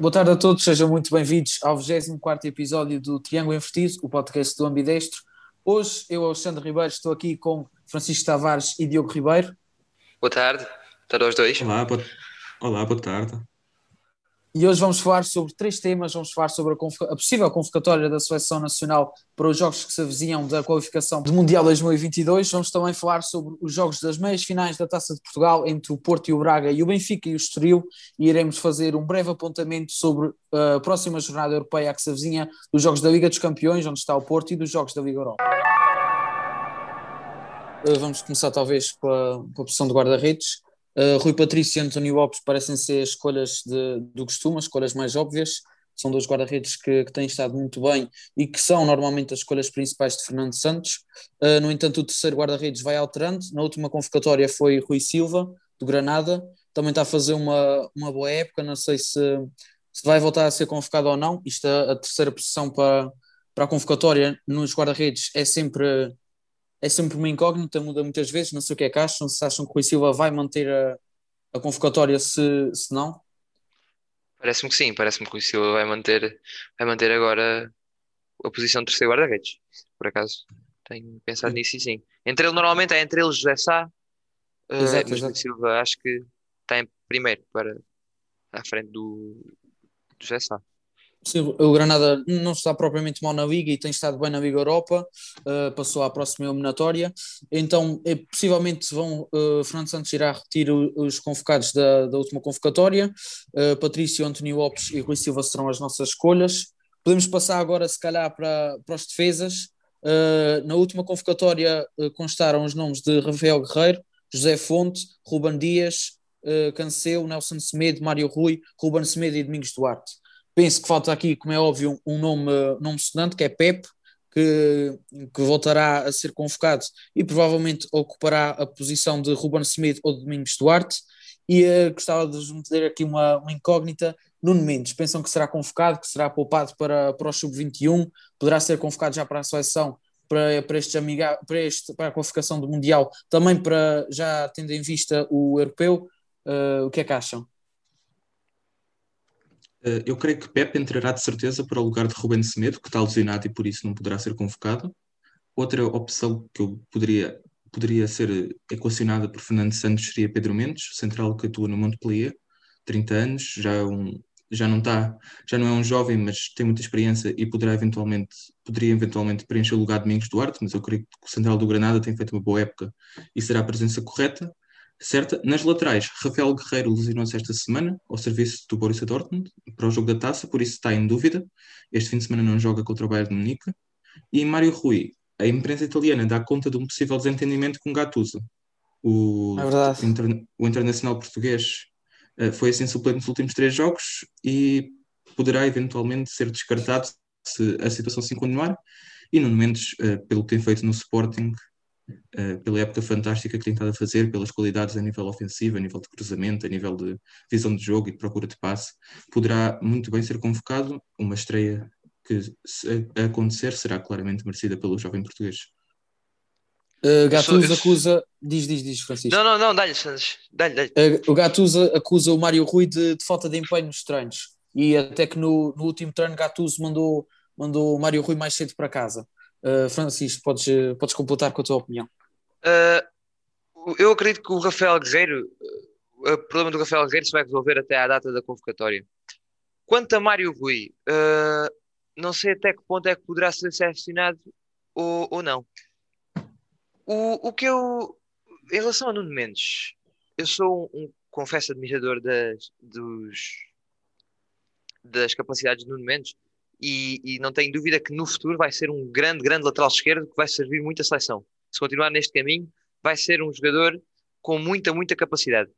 Boa tarde a todos, sejam muito bem-vindos ao 24 episódio do Triângulo Invertido, o podcast do Ambidestro. Hoje eu, Alexandre Ribeiro, estou aqui com Francisco Tavares e Diogo Ribeiro. Boa tarde, boa tarde aos dois. Olá, boa, Olá, boa tarde. E hoje vamos falar sobre três temas. Vamos falar sobre a, a, possível convocatória da Seleção Nacional para os jogos que se avizinham da qualificação do Mundial 2022. Vamos também falar sobre os jogos das meias finais da Taça de Portugal entre o Porto e o Braga e o Benfica e o Estoril. E iremos fazer um breve apontamento sobre a próxima jornada europeia que se avizinha dos jogos da Liga dos Campeões, onde está o Porto, e dos jogos da Liga Europa. Eh, vamos começar talvez com a, com a posição de guarda-redes. Uh, Rui Patrício e António Lopes parecem ser escolhas de, do costume, escolhas mais óbvias. São dois guarda-redes que, que, têm estado muito bem e que são normalmente as escolhas principais de Fernando Santos. Uh, no entanto, o terceiro guarda-redes vai alterando. Na última convocatória foi Rui Silva, do Granada. Também está a fazer uma, uma boa época. Não sei se, se vai voltar a ser convocado ou não. Isto é a terceira posição para, para a convocatória nos guarda-redes é sempre é sempre uma incógnita, muda muitas vezes, não sei o que é que acham, se acham que o Rui Silva vai manter a, a convocatória se, se não. Parece-me que sim, parece-me que o Rui Silva vai manter, vai manter agora a posição de terceiro guarda-redes, por acaso. Tenho pensado nisso e sim. Entre ele, normalmente é entre eles José Sá, uh, exato, mas Rui Silva acho que está em primeiro para à frente do, do José Sá. Sim, o Granada não está propriamente mal na Liga e tem estado bem na Liga Europa, uh, passou à próxima eliminatória, então é, possivelmente vão, uh, Fernando Santos irá repetir os convocados da, da última convocatória, uh, Patrício, António Lopes e Rui Silva serão as nossas escolhas. Podemos passar agora, se calhar, para, para os defesas. Uh, na última convocatória constaram os nomes de Rafael Guerreiro, José Fonte, Ruben Dias, Canceu, Nelson Semedo, Mário Rui, Ruben Semedo e Domingos Duarte. Penso que falta aqui, como é óbvio, um nome, nome sonante, que é Pep, que, que, voltará a ser convocado e provavelmente ocupará a posição de Ruben Smith ou de Domingos Duarte. E uh, gostava de vos meter aqui uma, uma incógnita. Nuno Mendes, pensam que será convocado, que será poupado para, para o Sub-21, poderá ser convocado já para a seleção para, para, este amiga, para, este, para a qualificação do Mundial, também para já tendo em vista o europeu. Uh, o que é que acham? Eh, eu creio que Pepe entrará de certeza para o lugar de Ruben Semedo, que está lesionado e por isso não poderá ser convocado. Outra opção que eu poderia, poderia ser equacionada por Fernando Santos seria Pedro Mendes, central que atua no Montpellier, 30 anos, já, é um, já não está, já não é um jovem, mas tem muita experiência e poderá eventualmente, poderia eventualmente preencher o lugar de Domingos Duarte, mas eu creio que o central do Granada tem feito uma boa época e será a presença correta certa. Nas laterais, Rafael Guerreiro lesionou-se esta semana ao serviço do Borussia Dortmund para o jogo da taça, por isso está em dúvida. Este fim de semana não joga contra o Bayern de Munique. E Mário Rui, a imprensa italiana dá conta de um possível desentendimento com Gattuso. O, é interna o internacional português uh, foi assim suplente nos últimos três jogos e poderá eventualmente ser descartado se a situação se continuar. E no Mendes, uh, pelo que tem feito no Sporting, pela época fantástica que tem estado a fazer, pelas qualidades a nível ofensivo, a nível de cruzamento, a nível de visão de jogo e de procura de passe, poderá muito bem ser convocado. Uma estreia que, se acontecer, será claramente merecida pelo jovem português. Uh, Gattuso acusa. Diz, diz, diz, Francisco. Não, não, não, dá-lhe, dá-lhe. Dá uh, o Gattuso acusa o Mário Rui de, de, falta de empenho nos treinos. E até que no, no último treino, Gattuso mandou, mandou o Mário Rui mais cedo para casa. Uh, Francisco, podes, podes completar com a tua opinião. Uh, eu acredito que o Rafael Guerreiro, o problema do Rafael Guerreiro se vai resolver até à data da convocatória. Quanto a Mário Rui, uh, não sei até que ponto é que poderá ser selecionado ou, ou não. O, o que eu, em relação a Nuno Mendes, eu sou um, um confesso admirador das, dos, das capacidades de Nuno Mendes e, e, não tenho dúvida que no futuro vai ser um grande, grande lateral esquerdo que vai servir muito a seleção. Se continuar neste caminho, vai ser um jogador com muita, muita capacidade.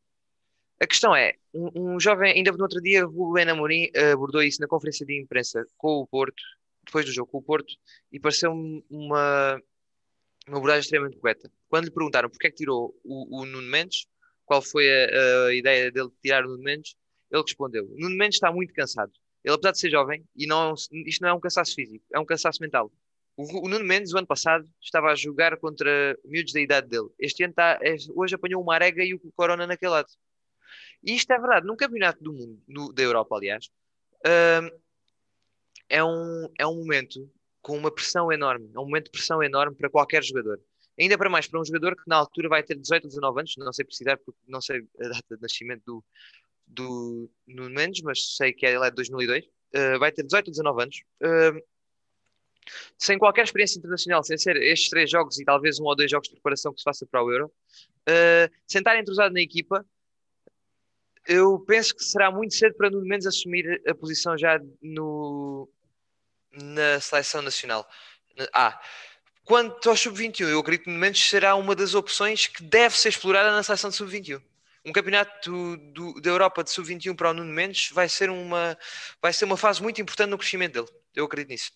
A questão é, um, um jovem, ainda no outro dia, o Ruben Amorim abordou isso na conferência de imprensa com o Porto, depois do jogo com o Porto, e pareceu-me uma, uma abordagem extremamente correta. Quando lhe perguntaram porque é que tirou o, o Nuno Mendes, qual foi a, a ideia dele de tirar o Nuno Mendes, ele respondeu: Nuno Mendes está muito cansado. Ele, apesar de ser jovem, e não, isto não é um cansaço físico, é um cansaço mental. O, o Nuno Mendes, o ano passado, estava a jogar contra miúdos da idade dele. Este ano está, é, hoje apanhou uma arega e o Corona naquele lado. E isto é verdade. Num campeonato do mundo, no, da Europa, aliás, uh, é, um, é um momento com uma pressão enorme, é um momento de pressão enorme para qualquer jogador. Ainda para mais para um jogador que na altura vai ter 18 ou 19 anos, não sei precisar porque não sei a data de nascimento do, do Nuno Mendes, mas sei que ele é de 2002, uh, vai ter 18 ou 19 anos. Uh, sem qualquer experiência internacional, sem ser estes três jogos e talvez um ou dois jogos de preparação que se faça para o Euro, uh, entrosado na equipa, eu penso que será muito cedo para no menos assumir a posição já no, na seleção nacional. Ah, quanto ao sub-21, eu acredito que no menos será uma das opções que deve ser explorada na seleção de sub-21. Um campeonato do, da Europa de sub-21 para o Nuno Mendes vai ser, uma, vai ser uma fase muito importante no crescimento dele. Eu acredito nisso.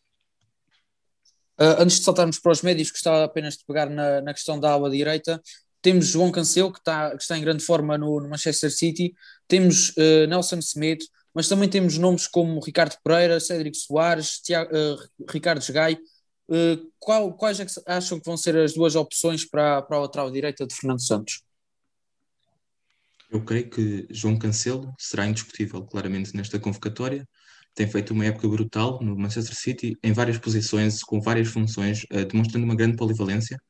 Uh, antes de saltarmos para os médios, gostava apenas de pegar na, na questão da ala direita. Temos João Cancelo, que está, que está em grande forma no, no Manchester City. Temos uh, Nelson Smith, mas também temos nomes como Ricardo Pereira, Cédric Soares, Tiago, uh, Ricardo Gai. Qual, quais é que acham que vão ser as duas opções para, para a lateral direita de Fernando Santos? Eu creio que João Cancelo será indiscutível, claramente, nesta convocatória tem feito uma época brutal no Manchester City, em várias posições, com várias funções, uh, demonstrando uma grande polivalência.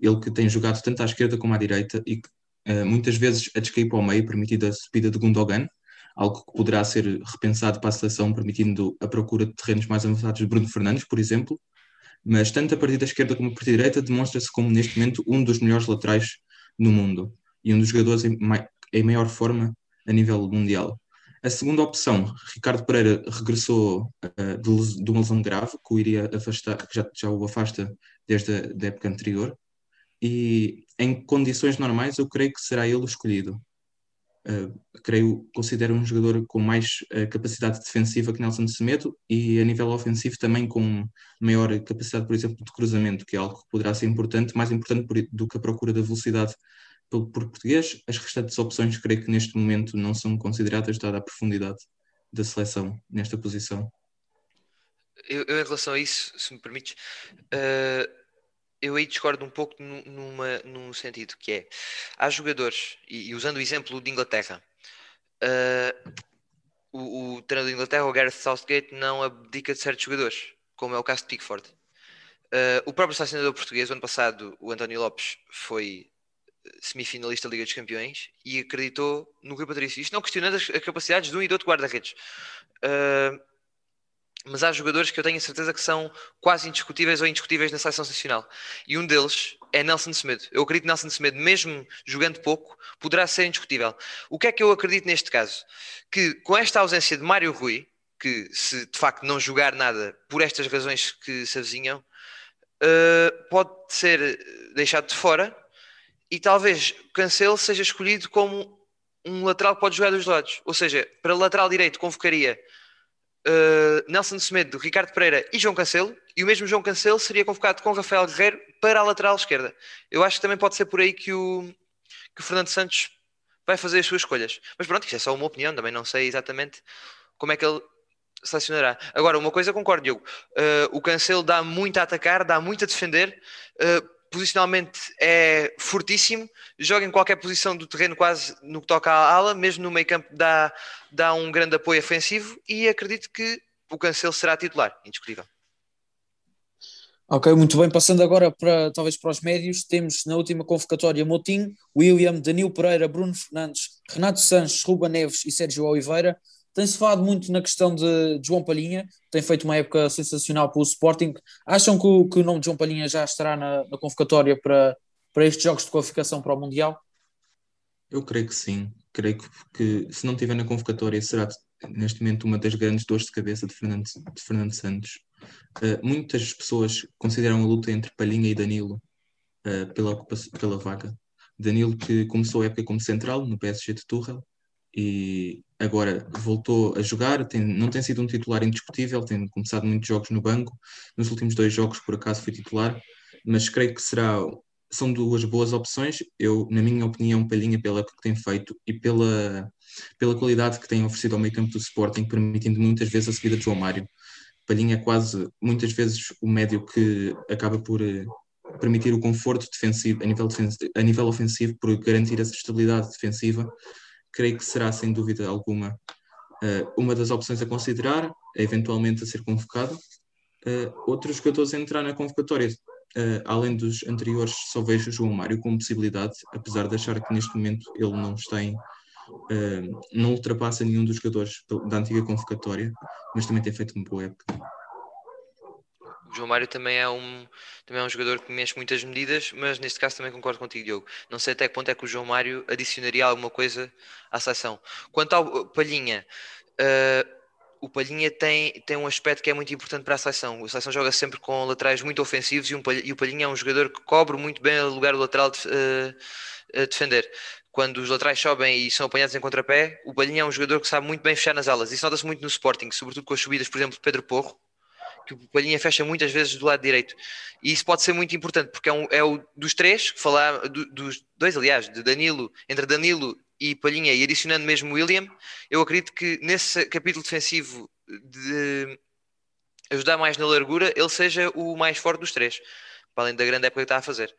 Ele que tem jogado tanto à esquerda como à direita e que uh, muitas vezes a descair para o meio, permitindo a subida de Gundogan, algo que poderá ser repensado para a seleção, permitindo a procura de terrenos mais avançados de Bruno Fernandes, por exemplo. Mas tanto a partir da esquerda como a partir da direita demonstra-se como neste momento um dos melhores laterais no mundo e um dos jogadores em, maior forma a nível mundial. A segunda opção, Ricardo Pereira regressou uh, de, uma lesão grave, que o iria afastar, que já, já o afasta desde a época anterior, e em condições normais eu creio que será ele escolhido. Uh, creio, considero um jogador com mais uh, capacidade defensiva que Nelson Semedo e a nível ofensivo também com maior capacidade, por exemplo, de cruzamento, que é algo que poderá ser importante, mais importante por, do que a procura da velocidade pelo por português. As restantes opções, creio que neste momento não são consideradas, dada a profundidade da seleção nesta posição. Eu, eu em relação a isso, se me permites, uh, eu aí discordo um pouco numa, num sentido que é, há jogadores, e, e usando o exemplo de Inglaterra, uh, o, o treinador de Inglaterra, o Gareth Southgate, não abdica de certos jogadores, como é o caso de Pickford. Uh, o próprio selecionador português, ano passado, o António Lopes, foi semifinalista da Liga dos Campeões e acreditou no Rui Patrício. Isto não questionando as, capacidades de um e do outro guarda-redes. Uh, mas há jogadores que eu tenho a certeza que são quase indiscutíveis ou indiscutíveis na seleção nacional. E um deles é Nelson Semedo. Eu acredito que Nelson Semedo, mesmo jogando pouco, poderá ser indiscutível. O que é que eu acredito neste caso? Que com esta ausência de Mário Rui, que se de facto não jogar nada por estas razões que se avizinham, uh, pode ser deixado de fora e talvez Cancelo seja escolhido como um lateral que pode jogar dos lados. Ou seja, para lateral direito convocaria uh, Nelson Semedo, Ricardo Pereira e João Cancelo, e o mesmo João Cancelo seria convocado com Rafael Guerreiro para a lateral esquerda. Eu acho que também pode ser por aí que o, que o Fernando Santos vai fazer as suas escolhas. Mas pronto, isto é só uma opinião, também não sei exatamente como é que ele selecionará. Agora, uma coisa concordo, Diogo, uh, o Cancelo dá muito a atacar, dá muito a defender, uh, posicionalmente é fortíssimo, joga em qualquer posição do terreno, quase no que toca à ala, mesmo no meio campo dá, dá um grande apoio ofensivo e acredito que o Cancelo será titular, indiscutível. Ok, muito bem. Passando agora para talvez para os médios, temos na última convocatória Motim, William, Danilo Pereira, Bruno Fernandes, Renato Sanches, Ruba Neves e Sérgio Oliveira. Tem-se falado muito na questão de, de, João Palhinha, tem feito uma época sensacional pelo Sporting. Acham que o, que o nome de João Palhinha já estará na, na, convocatória para, para estes jogos de qualificação para o Mundial? Eu creio que sim. Creio que, que se não estiver na convocatória será neste momento uma das grandes dores de cabeça de Fernando, de Fernando Santos. Uh, muitas pessoas consideram a luta entre Palhinha e Danilo uh, pela, pela vaga. Danilo que começou a época como central no PSG de Tuchel e agora voltou a jogar, tem, não tem sido um titular indiscutível, tem começado muitos jogos no banco, nos últimos dois jogos por acaso foi titular, mas creio que será, são duas boas opções, eu, na minha opinião, Palhinha pela que tem feito e pela, pela qualidade que tem oferecido ao meio campo do Sporting, permitindo muitas vezes a subida de João Mário. Palhinha é quase, muitas vezes, o médio que acaba por eh, permitir o conforto defensivo a nível, defensivo, a nível ofensivo, por garantir essa estabilidade defensiva creio que será sem dúvida alguma Uh, uma das opções a considerar é eventualmente a ser convocado. Uh, outros jogadores a entrar na convocatória, uh, além dos anteriores, só vejo o João Mário como possibilidade, apesar de achar que neste momento ele não está em, não ultrapassa nenhum dos jogadores da antiga convocatória, mas também tem feito uma boa época. João Mário também é, um, também é um jogador que mexe muitas medidas, mas neste caso também concordo contigo, Diogo. Não sei até que ponto é que o João Mário adicionaria alguma coisa à seleção. Quanto ao Palhinha, uh, o Palhinha tem, tem um aspecto que é muito importante para a seleção. A seleção joga sempre com laterais muito ofensivos e, um, e o Palhinha é um jogador que cobre muito bem o lugar do lateral de, uh, a defender. Quando os laterais sobem e são apanhados em contrapé, o Palhinha é um jogador que sabe muito bem fechar nas alas. Isso nota-se muito no Sporting, sobretudo com as subidas, por exemplo, de Pedro Porro, que o Palhinha fecha muitas vezes do lado direito. E isso pode ser muito importante, porque é, um, é o dos três, falar, do, dos dois, aliás, de Danilo, entre Danilo e Palhinha, e adicionando mesmo William, eu acredito que nesse capítulo defensivo de ajudar mais na largura, ele seja o mais forte dos três, para além da grande época que está a fazer.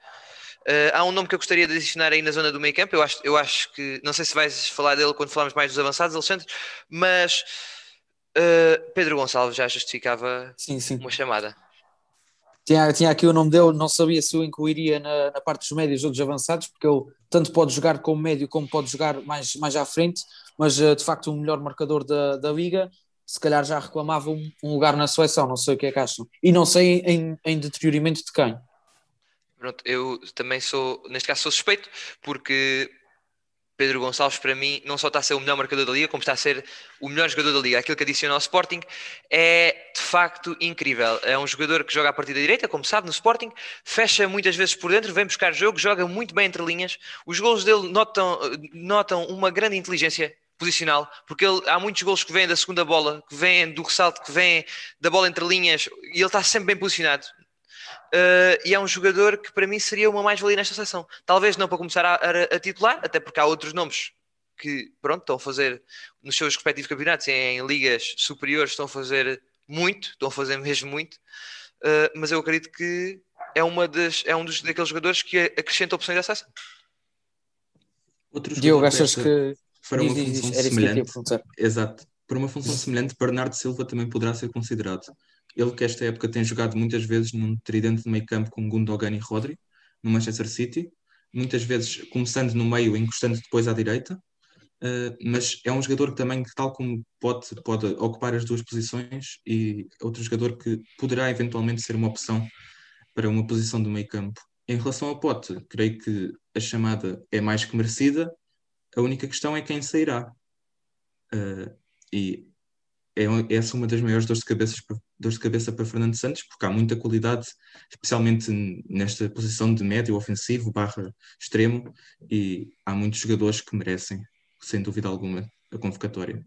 Uh, há um nome que eu gostaria de adicionar aí na zona do meio campo. Eu acho, eu acho que, não sei se vais falar dele quando falarmos mais dos avançados, Alexandre, mas Uh, Pedro Gonçalves já justificava sim, sim. uma chamada. Tinha, tinha aqui o nome dele, não sabia se eu incluiria na, na parte dos médios ou dos avançados, porque ele tanto pode jogar como médio como pode jogar mais, mais à frente, mas uh, de facto o melhor marcador da, da Liga, se calhar já reclamava um, um, lugar na seleção, não sei o que é que acham. E não sei em, em deterioramento de quem. Pronto, eu também sou, neste caso sou suspeito, porque Pedro Gonçalves, para mim, não só está a ser o melhor marcador da Liga, como está a ser o melhor jogador da Liga. Aquilo que adiciona ao Sporting é de facto incrível. É um jogador que joga a partir da direita, como sabe, no Sporting, fecha muitas vezes por dentro, vem buscar jogo, joga muito bem entre linhas. Os gols dele notam, notam uma grande inteligência posicional, porque ele, há muitos gols que vêm da segunda bola, que vêm do ressalto, que vêm da bola entre linhas, e ele está sempre bem posicionado. Uh, e é um jogador que para mim seria uma mais-valia nesta seleção. Talvez não para começar a, a, a, titular, até porque há outros nomes que, pronto, estão a fazer nos seus respectivos campeonatos, em, em ligas superiores, estão a fazer muito, estão a fazer mesmo muito, uh, mas eu acredito que é, uma das, é um dos, daqueles jogadores que acrescenta opções à seleção. Diogo, achas que para uma diz, função diz, semelhante, exato, para uma função semelhante, Bernardo Silva também poderá ser considerado. Ele que esta época tem jogado muitas vezes num tridente de meio campo com Gundogan e Rodri, no Manchester City, muitas vezes começando no meio e encostando depois à direita, uh, mas é um jogador que também, tal como pode, pode ocupar as duas posições, e outro jogador que poderá eventualmente ser uma opção para uma posição do meio campo. Em relação ao Pote, creio que a chamada é mais que merecida, a única questão é quem sairá. Uh, e é essa é uma das maiores dores de, cabeça, dores de cabeça para Fernando Santos, porque há muita qualidade, especialmente nesta posição de médio ofensivo barra extremo, e há muitos jogadores que merecem, sem dúvida alguma, a convocatória.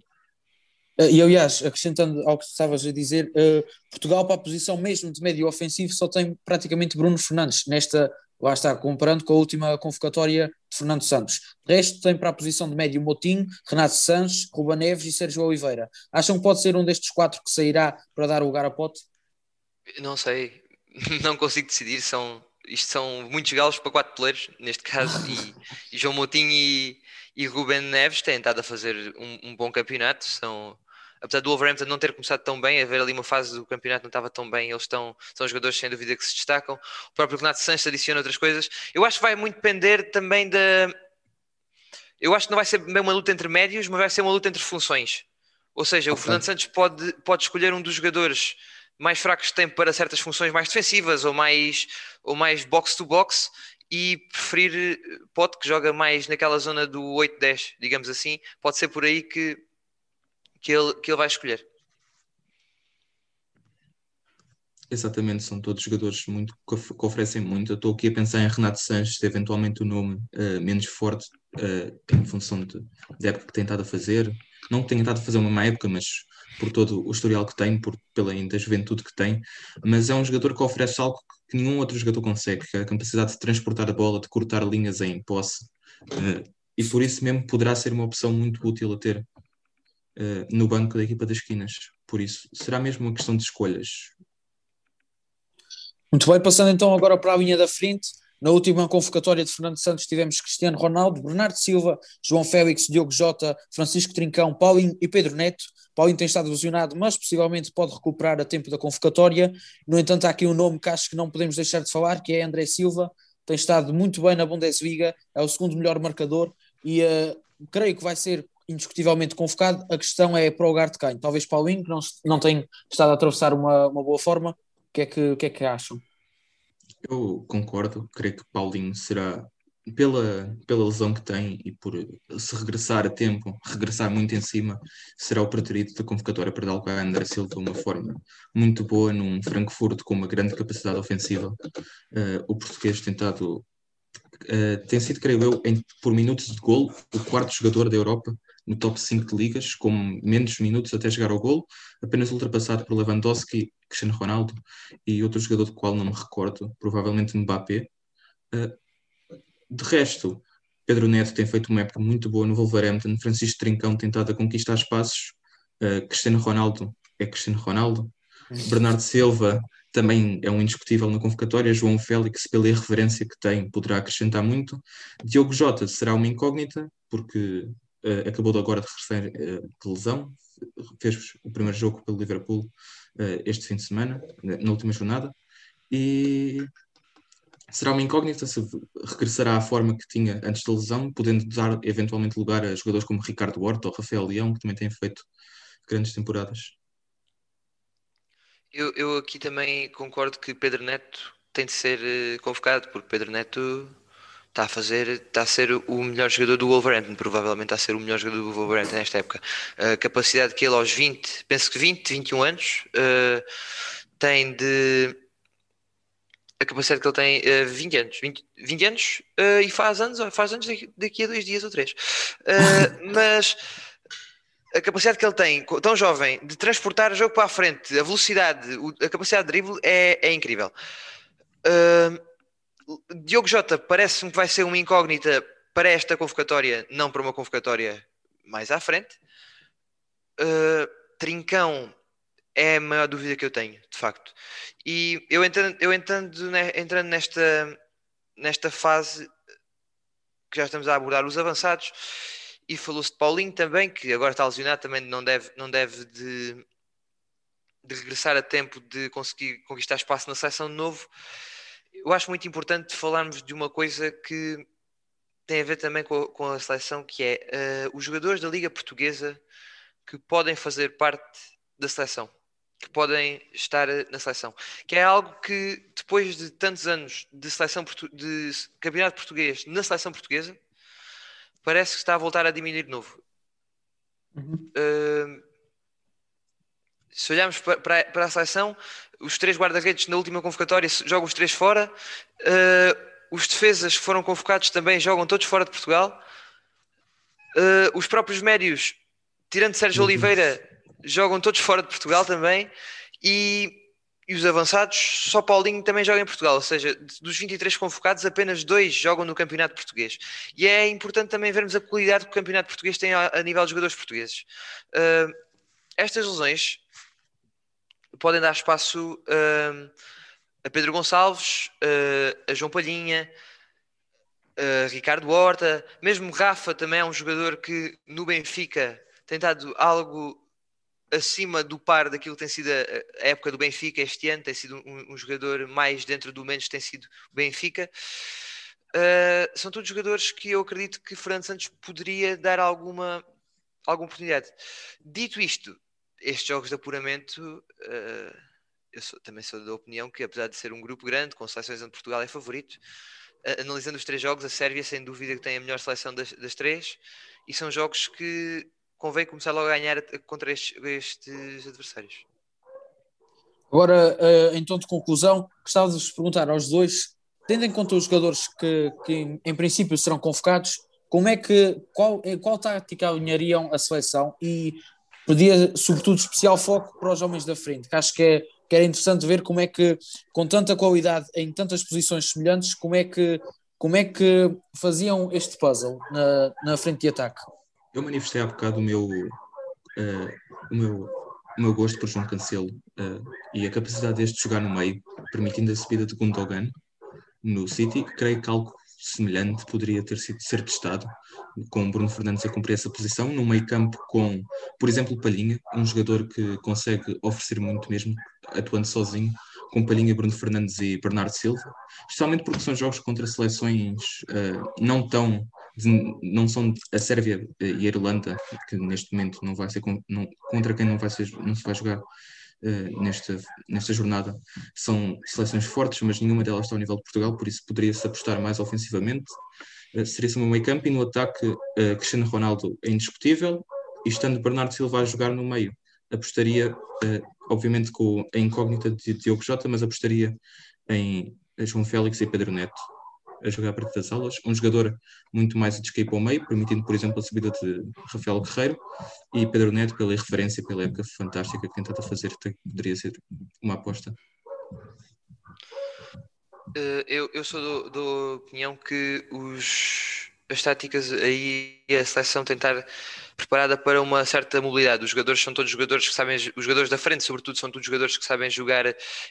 Eh, e aliás, acrescentando ao que estavas a dizer, uh, Portugal para a posição mesmo de médio ofensivo só tem praticamente Bruno Fernandes nesta lá está, comparando com a última convocatória Fernando Santos. O resto tem para a posição de médio Motinho, Renato Sanches, Ruba Neves e Sérgio Oliveira. Acham que pode ser um destes quatro que sairá para dar lugar a Pote? Não sei, não consigo decidir. São, isto são muitos galos para quatro players, neste caso, e, e João Motinho e, e Ruben Neves têm estado a fazer um, um bom campeonato. São, apesar do Wolverhampton não ter começado tão bem, haver ali uma fase do campeonato não estava tão bem, eles estão, são jogadores sem dúvida que se destacam. O próprio Renato Sanches adiciona outras coisas. Eu acho que vai muito depender também da. Eu acho que não vai ser bem uma luta entre médios, mas vai ser uma luta entre funções. Ou seja, okay. o Fernando Santos pode, pode escolher um dos jogadores mais fracos que tem para certas funções mais defensivas ou mais, ou mais box-to-box e preferir pode que joga mais naquela zona do 8-10, digamos assim. Pode ser por aí que que ele, que ele vai escolher. Exatamente, são todos jogadores muito, que oferecem muito. Eu estou aqui a pensar em Renato Sanches, eventualmente o nome uh, menos forte uh, em função da época que tem estado a fazer. Não que tenha estado a fazer uma má época, mas por todo o historial que tem, por, pela ainda juventude que tem. Mas é um jogador que oferece algo que nenhum outro jogador consegue, que é a capacidade de transportar a bola, de cortar linhas em posse. Uh, e por isso mesmo poderá ser uma opção muito útil a ter no banco da equipa das esquinas. Por isso, será mesmo uma questão de escolhas. Muito bem, passando então agora para a linha da frente. Na última convocatória de Fernando Santos tivemos Cristiano Ronaldo, Bernardo Silva, João Félix, Diogo Jota, Francisco Trincão, Paulinho e Pedro Neto. Paulinho tem estado lesionado, mas possivelmente pode recuperar a tempo da convocatória. No entanto, há aqui um nome que acho que não podemos deixar de falar, que é André Silva. Tem estado muito bem na Bundesliga, é o segundo melhor marcador e uh, creio que vai ser indiscutivelmente convocado. A questão é para o lugar de quem? Talvez Paulinho, que não, não tem estado a atravessar uma, uma boa forma. O que, é que, o que é que acham? Eu concordo, creio que Paulinho será, pela, pela lesão que tem e por se regressar a tempo, regressar muito em cima, será o preferido da convocatória para dar lugar a André Silva de uma forma muito boa num Frankfurt com uma grande capacidade ofensiva. Uh, o português tentado uh, tem sido, creio eu, em, por minutos de gol, o quarto jogador da Europa no top 5 de ligas, com menos minutos até chegar ao golo, apenas ultrapassado por Lewandowski, Cristiano Ronaldo e outro jogador do qual não me recordo, provavelmente Mbappé. Uh, de resto, Pedro Neto tem feito uma época muito boa no Wolverhampton, Francisco Trincão tentado a conquistar espaços, uh, Cristiano Ronaldo é Cristiano Ronaldo, Bernardo Silva também é um indiscutível na convocatória. João Félix, pela irreverência que tem, poderá acrescentar muito. Diogo Jota será uma incógnita, porque uh, acabou agora de regressar uh, de lesão, fez o primeiro jogo pelo Liverpool uh, este fim de semana, na última jornada, e será uma incógnita se regressará à forma que tinha antes da lesão, podendo dar eventualmente lugar a jogadores como Ricardo Horta ou Rafael Leão, que também têm feito grandes temporadas. Eu, eu aqui também concordo que Pedro Neto tem de ser convocado, porque Pedro Neto está a fazer, está a ser o melhor jogador do Wolverhampton, provavelmente está a ser o melhor jogador do Wolverhampton nesta época. A capacidade que ele aos 20, penso que 20, 21 anos, uh, tem de a capacidade que ele tem uh, 20 anos, 20, 20 anos uh, e faz anos, faz anos daqui, daqui a dois dias ou três. Uh, mas a capacidade que ele tem, tão jovem, de transportar o jogo para a frente, a velocidade, a capacidade de drible é, é incrível. Uh, Diogo Jota parece-me que vai ser uma incógnita para esta convocatória, não para uma convocatória mais à frente. Uh, Trincão é a maior dúvida que eu tenho, de facto. E eu entendo, eu entendo entrando nesta, nesta fase que já estamos a abordar os avançados, e falou-se de Paulinho também, que agora está lesionado, também não deve, não deve de, de regressar a tempo de conseguir conquistar espaço na seleção de novo eu acho muito importante falarmos de uma coisa que tem a ver também com a, com a seleção, que é uh, os jogadores da Liga Portuguesa que podem fazer parte da seleção, que podem estar eh, na seleção, que é algo que depois de tantos anos de seleção de campeonato português na seleção portuguesa parece que está a voltar a diminuir de novo. Uhum. Uh, se olharmos para, para, para a seleção, os três guarda-redes na última convocatória jogam os três fora. Uh, os defesas que foram convocados também jogam todos fora de Portugal. Uh, os próprios médios, tirando Sérgio uhum. Oliveira, jogam todos fora de Portugal também. E, e, os avançados, só Paulinho também joga em Portugal. Ou seja, dos 23 convocados, apenas dois jogam no Campeonato Português. E é importante também vermos a qualidade que o Campeonato Português tem a, a nível de jogadores portugueses. Uh, estas lesões podem dar espaço uh, a Pedro Gonçalves, uh, a João Palhinha, a Ricardo Horta, mesmo Rafa também é um jogador que no Benfica tem dado algo acima do par daquilo que tem sido a, a época do Benfica este ano, tem sido um, um, jogador mais dentro do menos tem sido o Benfica. Uh, são todos jogadores que eu acredito que Fernando Santos poderia dar alguma, alguma oportunidade. Dito isto, estes jogos de apuramento, uh, eu sou, também sou da opinião que, apesar de ser um grupo grande, com seleções onde Portugal é favorito, uh, analisando os três jogos, a Sérvia, sem dúvida, que tem a melhor seleção das, das três, e são jogos que convém começar logo a ganhar contra estes, estes adversários. Agora, uh, em tom de conclusão, gostava de vos perguntar aos dois, tendo em conta os jogadores que, que em princípio serão convocados, como é que, qual, qual tática alinhariam a seleção e pedia sobretudo especial foco para os homens da frente, que acho que é, que era interessante ver como é que, com tanta qualidade em tantas posições semelhantes, como é que, como é que faziam este puzzle na, na frente de ataque. Eu manifestei há bocado o meu, uh, o meu, o meu gosto por João Cancelo uh, e a capacidade deste de jogar no meio, permitindo a subida de Gundogan, no City, creio que algo semelhante poderia ter sido ser testado, com Bruno Fernandes a cumprir essa posição, no meio campo com, por exemplo, Palhinha, um jogador que consegue oferecer muito mesmo, atuando sozinho, com Palhinha, Bruno Fernandes e Bernardo Silva, especialmente porque são jogos contra seleções uh, não tão não são a Sérvia e a Irlanda que neste momento não vai ser não, contra quem não vai ser não se vai jogar uh, nesta nesta jornada. São seleções fortes mas nenhuma delas está ao nível de Portugal por isso poderia-se apostar mais ofensivamente. Uh, seria-se um meio campo e no ataque uh, Cristiano Ronaldo é indiscutível e estando Bernardo Silva a jogar no meio apostaria obviamente com a incógnita de Diogo Jota, mas apostaria em João Félix e Pedro Neto a jogar a partir das aulas. Um jogador muito mais de escape ao meio, permitindo, por exemplo, a subida de Rafael Guerreiro e Pedro Neto, pela referência, pela época fantástica que tentava fazer, poderia ser uma aposta. Uh, eu, eu sou da opinião que os, as táticas aí a seleção tentar preparada para uma certa mobilidade. Os jogadores são todos jogadores que sabem, os jogadores da frente, sobretudo, são todos jogadores que sabem jogar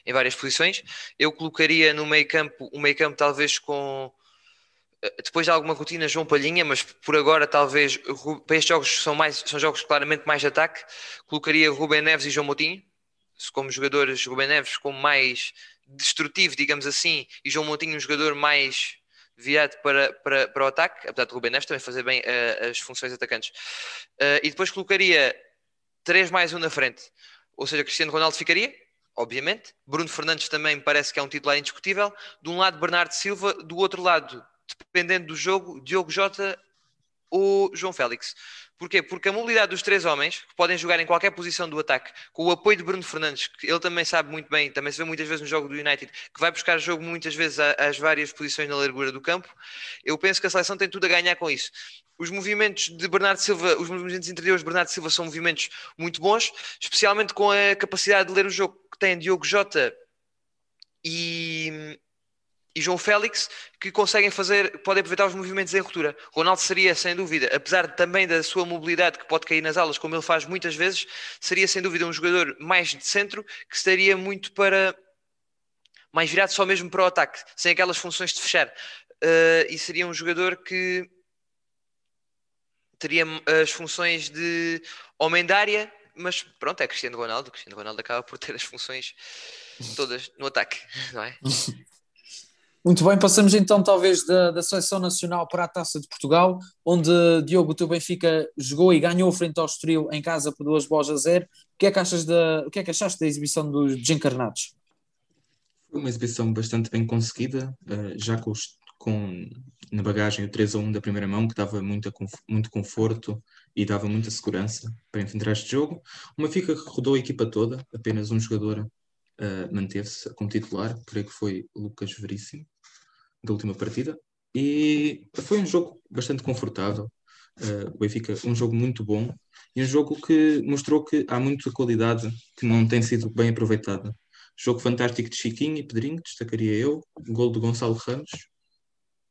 em várias posições. Eu colocaria no meio campo, um meio campo talvez com eh, depois de alguma rotina João Palhinha, mas por agora talvez para estes jogos são mais são jogos claramente mais de ataque, colocaria Rubem Neves e João Moutinho como jogadores, Rubem Neves como mais destrutivo, digamos assim, e João Moutinho um jogador mais virado para, para, para o ataque, apesar de Rubem Neves também fazer bem uh, as funções atacantes. Uh, e depois colocaria 3 mais 1 na frente, ou seja, Cristiano Ronaldo ficaria, obviamente. Bruno Fernandes também parece que é um titular indiscutível. De um lado, Bernardo Silva, do outro lado, dependendo do jogo, Diogo Jota ou João Félix. Porquê? Porque a mobilidade dos três homens, que podem jogar em qualquer posição do ataque, com o apoio de Bruno Fernandes, que ele também sabe muito bem, também se vê muitas vezes no jogo do United, que vai buscar jogo muitas vezes às várias posições na largura do campo, eu penso que a seleção tem tudo a ganhar com isso. Os movimentos de Bernardo Silva, os movimentos interiores de Bernardo Silva são movimentos muito bons, especialmente com a capacidade de ler o jogo que tem Diogo Jota e, e João Félix que conseguem fazer, podem aproveitar os movimentos em ruptura. Ronaldo seria, sem dúvida, apesar também da sua mobilidade que pode cair nas alas, como ele faz muitas vezes, seria sem dúvida um jogador mais de centro que estaria muito para mais virado só mesmo para o ataque, sem aquelas funções de fechar. Uh, e seria um jogador que teria as funções de homem da área, mas pronto, é Cristiano Ronaldo. Cristiano Ronaldo acaba por ter as funções todas no ataque, não é? Muito bem, passamos então talvez da, da seleção nacional para a Taça de Portugal, onde Diogo, o teu Benfica jogou e ganhou frente ao Estoril em casa por duas bolas a zero. O que é que, achas da, o que é que achaste da exibição dos desencarnados? Foi uma exibição bastante bem conseguida, eh, já com, com na bagagem o 3 a 1 da primeira mão, que dava muita, muito conforto e dava muita segurança para enfrentar este jogo. Uma Benfica que rodou a equipa toda, apenas um jogador uh, manteve-se como titular, creio que foi Lucas Veríssimo da última partida. E foi um jogo bastante confortável. Uh, o Benfica, um jogo muito bom e um jogo que mostrou que há muita qualidade que não tem sido bem aproveitada. Jogo fantástico de Chiquinho e Pedrinho, destacaria eu. Gol de Gonçalo Ramos.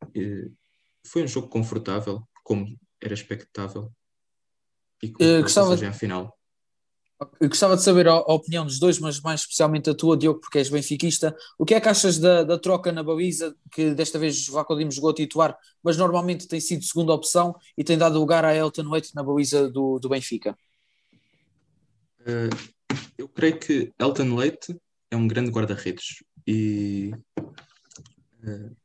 Uh, foi um jogo confortável, como era expectável. E com uh, gostava... a final. Eu gostava de saber a, opinião dos dois, mas mais especialmente a tua, Diogo, porque és benfiquista. O que é que achas da, da troca na Baliza, que desta vez Vlaco Dimos jogou a titular, mas normalmente tem sido segunda opção e tem dado lugar a Elton Leite na Baliza do, do Benfica? Uh, eu creio que Elton Leite é um grande guarda-redes e uh,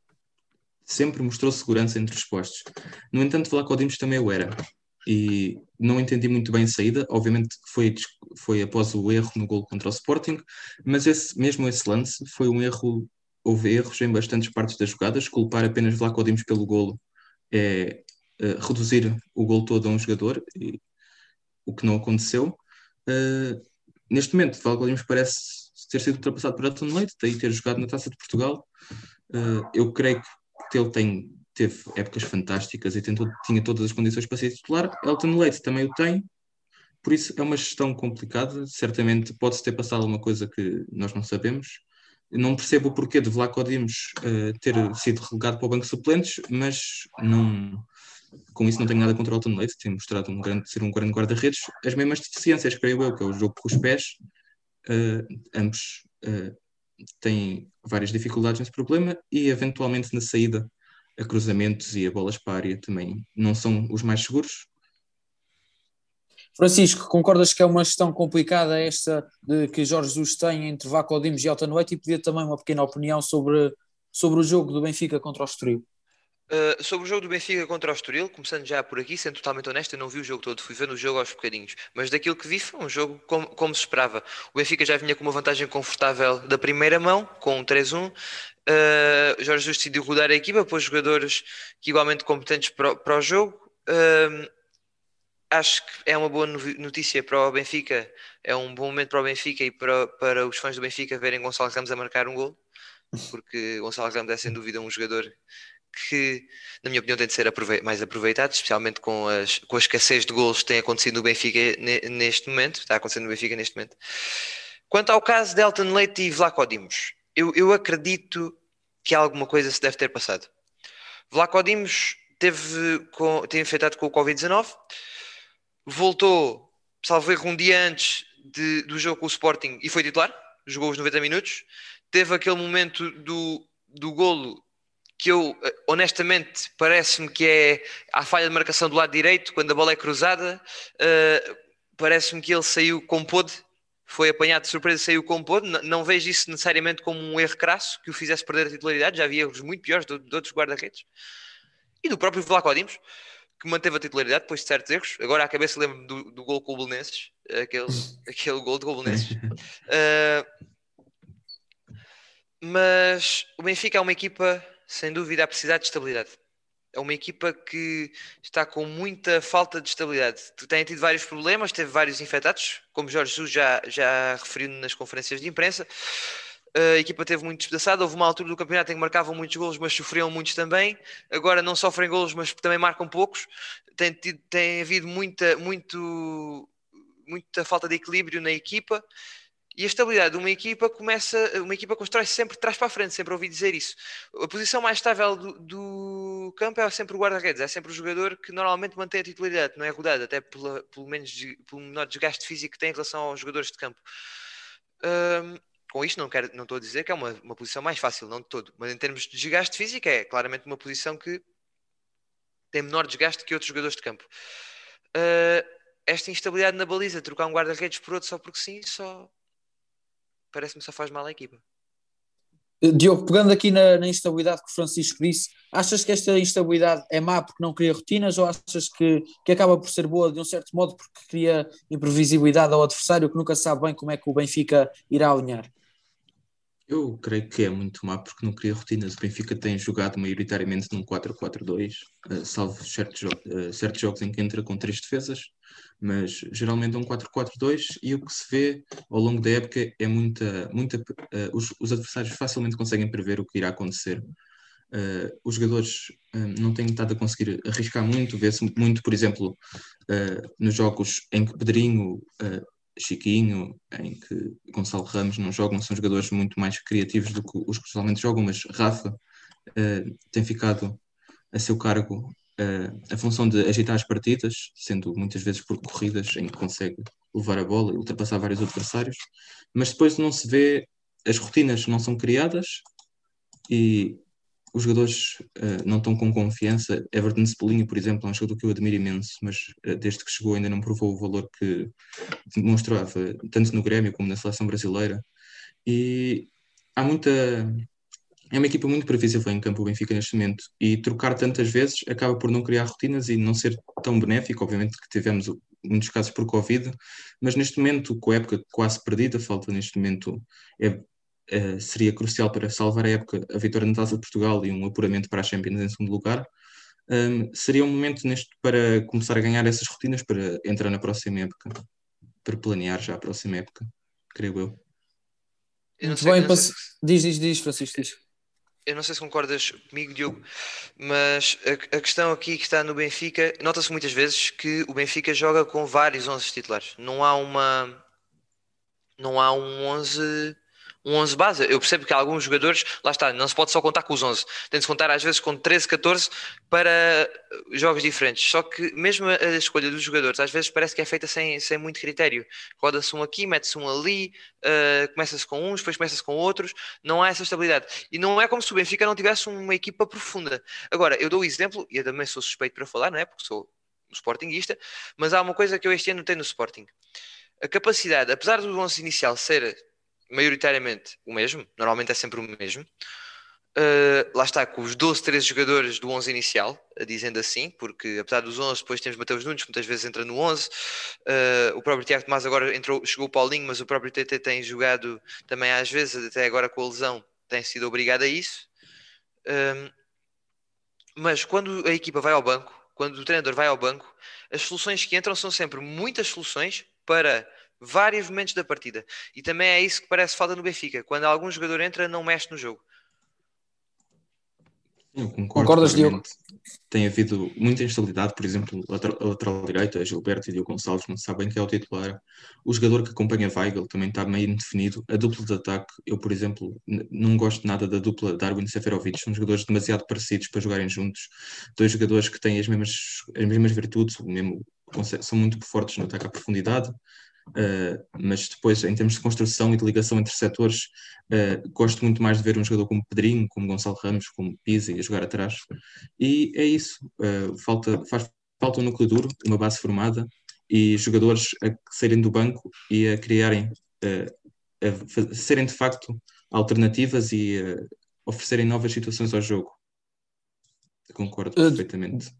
sempre mostrou segurança entre os postos. No entanto, Vlaco também o era e não entendi muito bem a saída. Obviamente foi, foi após o erro no gol contra o Sporting, mas esse, mesmo esse lance foi um erro. Houve erros em bastantes partes das jogadas. Culpar apenas Vlaco pelo golo é, é reduzir o gol todo a um jogador, e, o que não aconteceu. Uh, neste momento, Vlaco parece ter sido ultrapassado por Elton Leite, daí ter jogado na Taça de Portugal. Uh, eu creio que ele tem teve épocas fantásticas e tentou, tinha todas as condições para ser titular. Elton Leite também o tem, por isso é uma gestão complicada. Certamente pode-se ter passado alguma coisa que nós não sabemos. Não percebo o porquê de Vlaco Dimos uh, ter sido relegado para o banco de suplentes, mas não, com isso não tenho nada contra o Elton Leite, tem mostrado um grande, ser um grande guarda-redes. As mesmas deficiências, creio eu, que é o jogo com os pés, uh, ambos uh, tem várias dificuldades nesse problema e, eventualmente, na saída a cruzamentos e a bolas para a área também não são os mais seguros. Francisco, concordas que é uma gestão complicada esta de que Jorge Jesus tem entre Vaco Dimos e Alta Noite e pedir também uma pequena opinião sobre, sobre o jogo do Benfica contra o Estoril? Uh, sobre o jogo do Benfica contra o Estoril, começando já por aqui, sendo totalmente honesto, eu não vi o jogo todo, fui vendo o jogo aos bocadinhos, mas daquilo que vi foi um jogo como, como se esperava. O Benfica já vinha com uma vantagem confortável da primeira mão, com um 3-1. Uh, Jorge Jesus decidiu rodar a equipa, pôs jogadores igualmente competentes para, para o jogo. Uh, acho que é uma boa notícia para o Benfica, é um bom momento para o Benfica e para, para os fãs do Benfica verem Gonçalo Ramos a marcar um gol, porque Gonçalo Ramos é sem dúvida um jogador que, na minha opinião, tem de ser mais aproveitado, especialmente com, as, com a escassez de gols que tem acontecido no Benfica neste momento, está acontecendo no Benfica neste momento. Quanto ao caso de Elton Leite e Vlaco Dimos, eu, eu acredito que alguma coisa se deve ter passado. Vlaco Dimos teve, com, teve infectado com o Covid-19, voltou, salvo erro, um dia antes de, do jogo com o Sporting e foi titular, jogou os 90 minutos, teve aquele momento do, do golo que eu honestamente parece-me que é a falha de marcação do lado direito, quando a bola é cruzada, uh, parece-me que ele saiu com pôde, foi apanhado de surpresa e saiu com pôde. Não, não, vejo isso necessariamente como um erro crasso que o fizesse perder a titularidade, já havia erros muito piores de, de outros guarda-redes. E do próprio Vlaco Dimos, que manteve a titularidade depois de certos erros. Agora à cabeça lembro do, do gol com o Belenenses, aquele, aquele gol do Belenenses. Uh, mas o Benfica é uma equipa sem dúvida, a precisar de estabilidade. É uma equipa que está com muita falta de estabilidade. Tem tido vários problemas, teve vários infectados, como Jorge Jesus já, já referiu nas conferências de imprensa. A equipa teve muito despedaçada. Houve uma altura do campeonato em que marcavam muitos golos, mas sofriam muitos também. Agora não sofrem golos, mas também marcam poucos. Tem, tido, tem havido muita, muito, muita falta de equilíbrio na equipa e a estabilidade de uma equipa começa, uma equipa constrói-se sempre de trás para a frente, sempre ouvi dizer isso. A posição mais estável do, do campo é sempre o guarda-redes, é sempre o jogador que normalmente mantém a titularidade, não é rodado, até pela, pelo, menos, pelo menor desgaste físico que tem em relação aos jogadores de campo. Um, com isto não, quero, não estou a dizer que é uma, uma posição mais fácil, não de todo, mas em termos de desgaste físico é claramente uma posição que tem menor desgaste que outros jogadores de campo. Uh, esta instabilidade na baliza, trocar um guarda-redes por outro só porque sim, só parece-me só faz mal à equipa. Diogo, pegando aqui na, na, instabilidade que o Francisco disse, achas que esta instabilidade é má porque não cria rotinas ou achas que, que acaba por ser boa de um certo modo porque cria imprevisibilidade ao adversário que nunca sabe bem como é que o Benfica irá alinhar? Eu creio que é muito má porque não cria rotinas. O Benfica tem jogado maioritariamente num 4-4-2, uh, salvo certos, uh, certos jogos em que entra com três defesas, mas geralmente é um 4-4-2 e o que se vê ao longo da época é muita. muita uh, os, os, adversários facilmente conseguem prever o que irá acontecer. os jogadores não têm estado a conseguir arriscar muito, vê-se muito, por exemplo, nos jogos em que Pedrinho Chiquinho, em que Gonçalo Ramos não jogam, são jogadores muito mais criativos do que os que usualmente jogam, mas Rafa uh, tem ficado a seu cargo uh, a função de agitar as partidas, sendo muitas vezes por corridas em que consegue levar a bola e ultrapassar vários adversários, mas depois não se vê, as rotinas não são criadas e os jogadores uh, não estão com confiança. Everton Cebolinha, por exemplo, é um jogador que eu admiro imenso, mas uh, desde que chegou ainda não provou o valor que demonstrava, tanto no Grêmio como na seleção brasileira. E há muita. É uma equipa muito previsível em campo o Benfica neste momento e trocar tantas vezes acaba por não criar rotinas e não ser tão benéfico. Obviamente que tivemos muitos casos por Covid, mas neste momento, com a época quase perdida, falta neste momento é uh, seria crucial para salvar a época a vitória na Taça de Portugal e um apuramento para a Champions em segundo lugar. Um, seria um momento neste para começar a ganhar essas rotinas para entrar na próxima época, para planear já a próxima época, creio eu. eu Muito bem, passe... diz, diz, diz, Francisco, diz. Eu não sei se concordas comigo, Diogo, mas a, a questão aqui que está no Benfica, nota-se muitas vezes que o Benfica joga com vários 11 titulares. Não há uma. Não há um 11 um 11 base. Eu percebo que alguns jogadores, lá está, não se pode só contar com os 11, tem de se contar às vezes com 13, 14 para jogos diferentes. Só que mesmo a escolha dos jogadores às vezes parece que é feita sem, sem muito critério. Roda-se um aqui, mete-se um ali, uh, começa-se com uns, depois começa-se com outros, não há essa estabilidade. E não é como se o Benfica não tivesse uma equipa profunda. Agora, eu dou o exemplo, e eu também sou suspeito para falar, não é? Porque sou Sportingista, mas há uma coisa que eu este ano tenho no Sporting. A capacidade, apesar do 11 inicial ser maioritariamente o mesmo, normalmente é sempre o mesmo, uh, lá está, com os 12, 13 jogadores do 11 inicial, dizendo assim, porque apesar dos 11, depois temos Mateus Nunes, muitas vezes entra no 11, uh, eh, o próprio Tiago Tomás agora entrou, chegou o Paulinho, mas o próprio TT tem jogado também às vezes, até agora com a lesão, tem sido obrigado a isso. Uh, mas quando a equipa vai ao banco, quando o treinador vai ao banco, as soluções que entram são sempre muitas soluções para vários momentos da partida. E também é isso que parece falta no Benfica. Quando algum jogador entra, não mexe no jogo. Eu concordo. Concordas, Diogo? Tem havido muita instabilidade, por exemplo, a lateral direita, Gilberto e Diogo Gonçalves não sabem que é o titular. O jogador que acompanha Weigl também está meio indefinido. A dupla de ataque, eu, por exemplo, não gosto nada da dupla Darwin e Seferovic, são jogadores demasiado parecidos para jogarem juntos. Dois jogadores que têm as mesmas, as mesmas virtudes, mesmo, são muito fortes no ataque à profundidade, Uh, mas depois, em termos de construção e de ligação entre setores, uh, gosto muito mais de ver um jogador como Pedrinho, como Gonçalo Ramos, como Pisa a jogar atrás. E é isso. Uh, falta, faz falta um núcleo duro, uma base formada e jogadores a saírem do banco e a criarem, a serem de facto alternativas e oferecerem novas situações ao jogo. Concordo perfeitamente.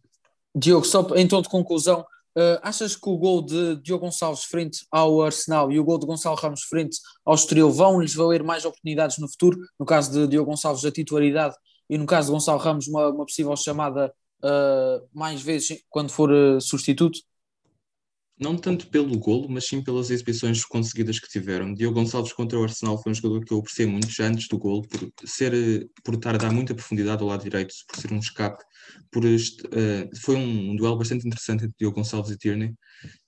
Diogo, só em tom de conclusão, Uh, achas que o gol de Diogo Gonçalves frente ao Arsenal e o gol de Gonçalo Ramos frente ao Estoril vão lhes valer mais oportunidades no futuro? No caso de Diogo Gonçalves, a titularidade e no caso de Gonçalo Ramos, uma, uma possível chamada uh, mais vezes quando for uh, substituto? Não tanto pelo golo, mas sim pelas exibições conseguidas que tiveram. Diogo Gonçalves contra o Arsenal foi um jogador que eu apreciei muito já antes do golo, por, ser, por estar a dar muita profundidade ao lado direito, por ser um escape. Por este, uh, foi um, um, duelo bastante interessante entre Diogo Gonçalves e Tierney,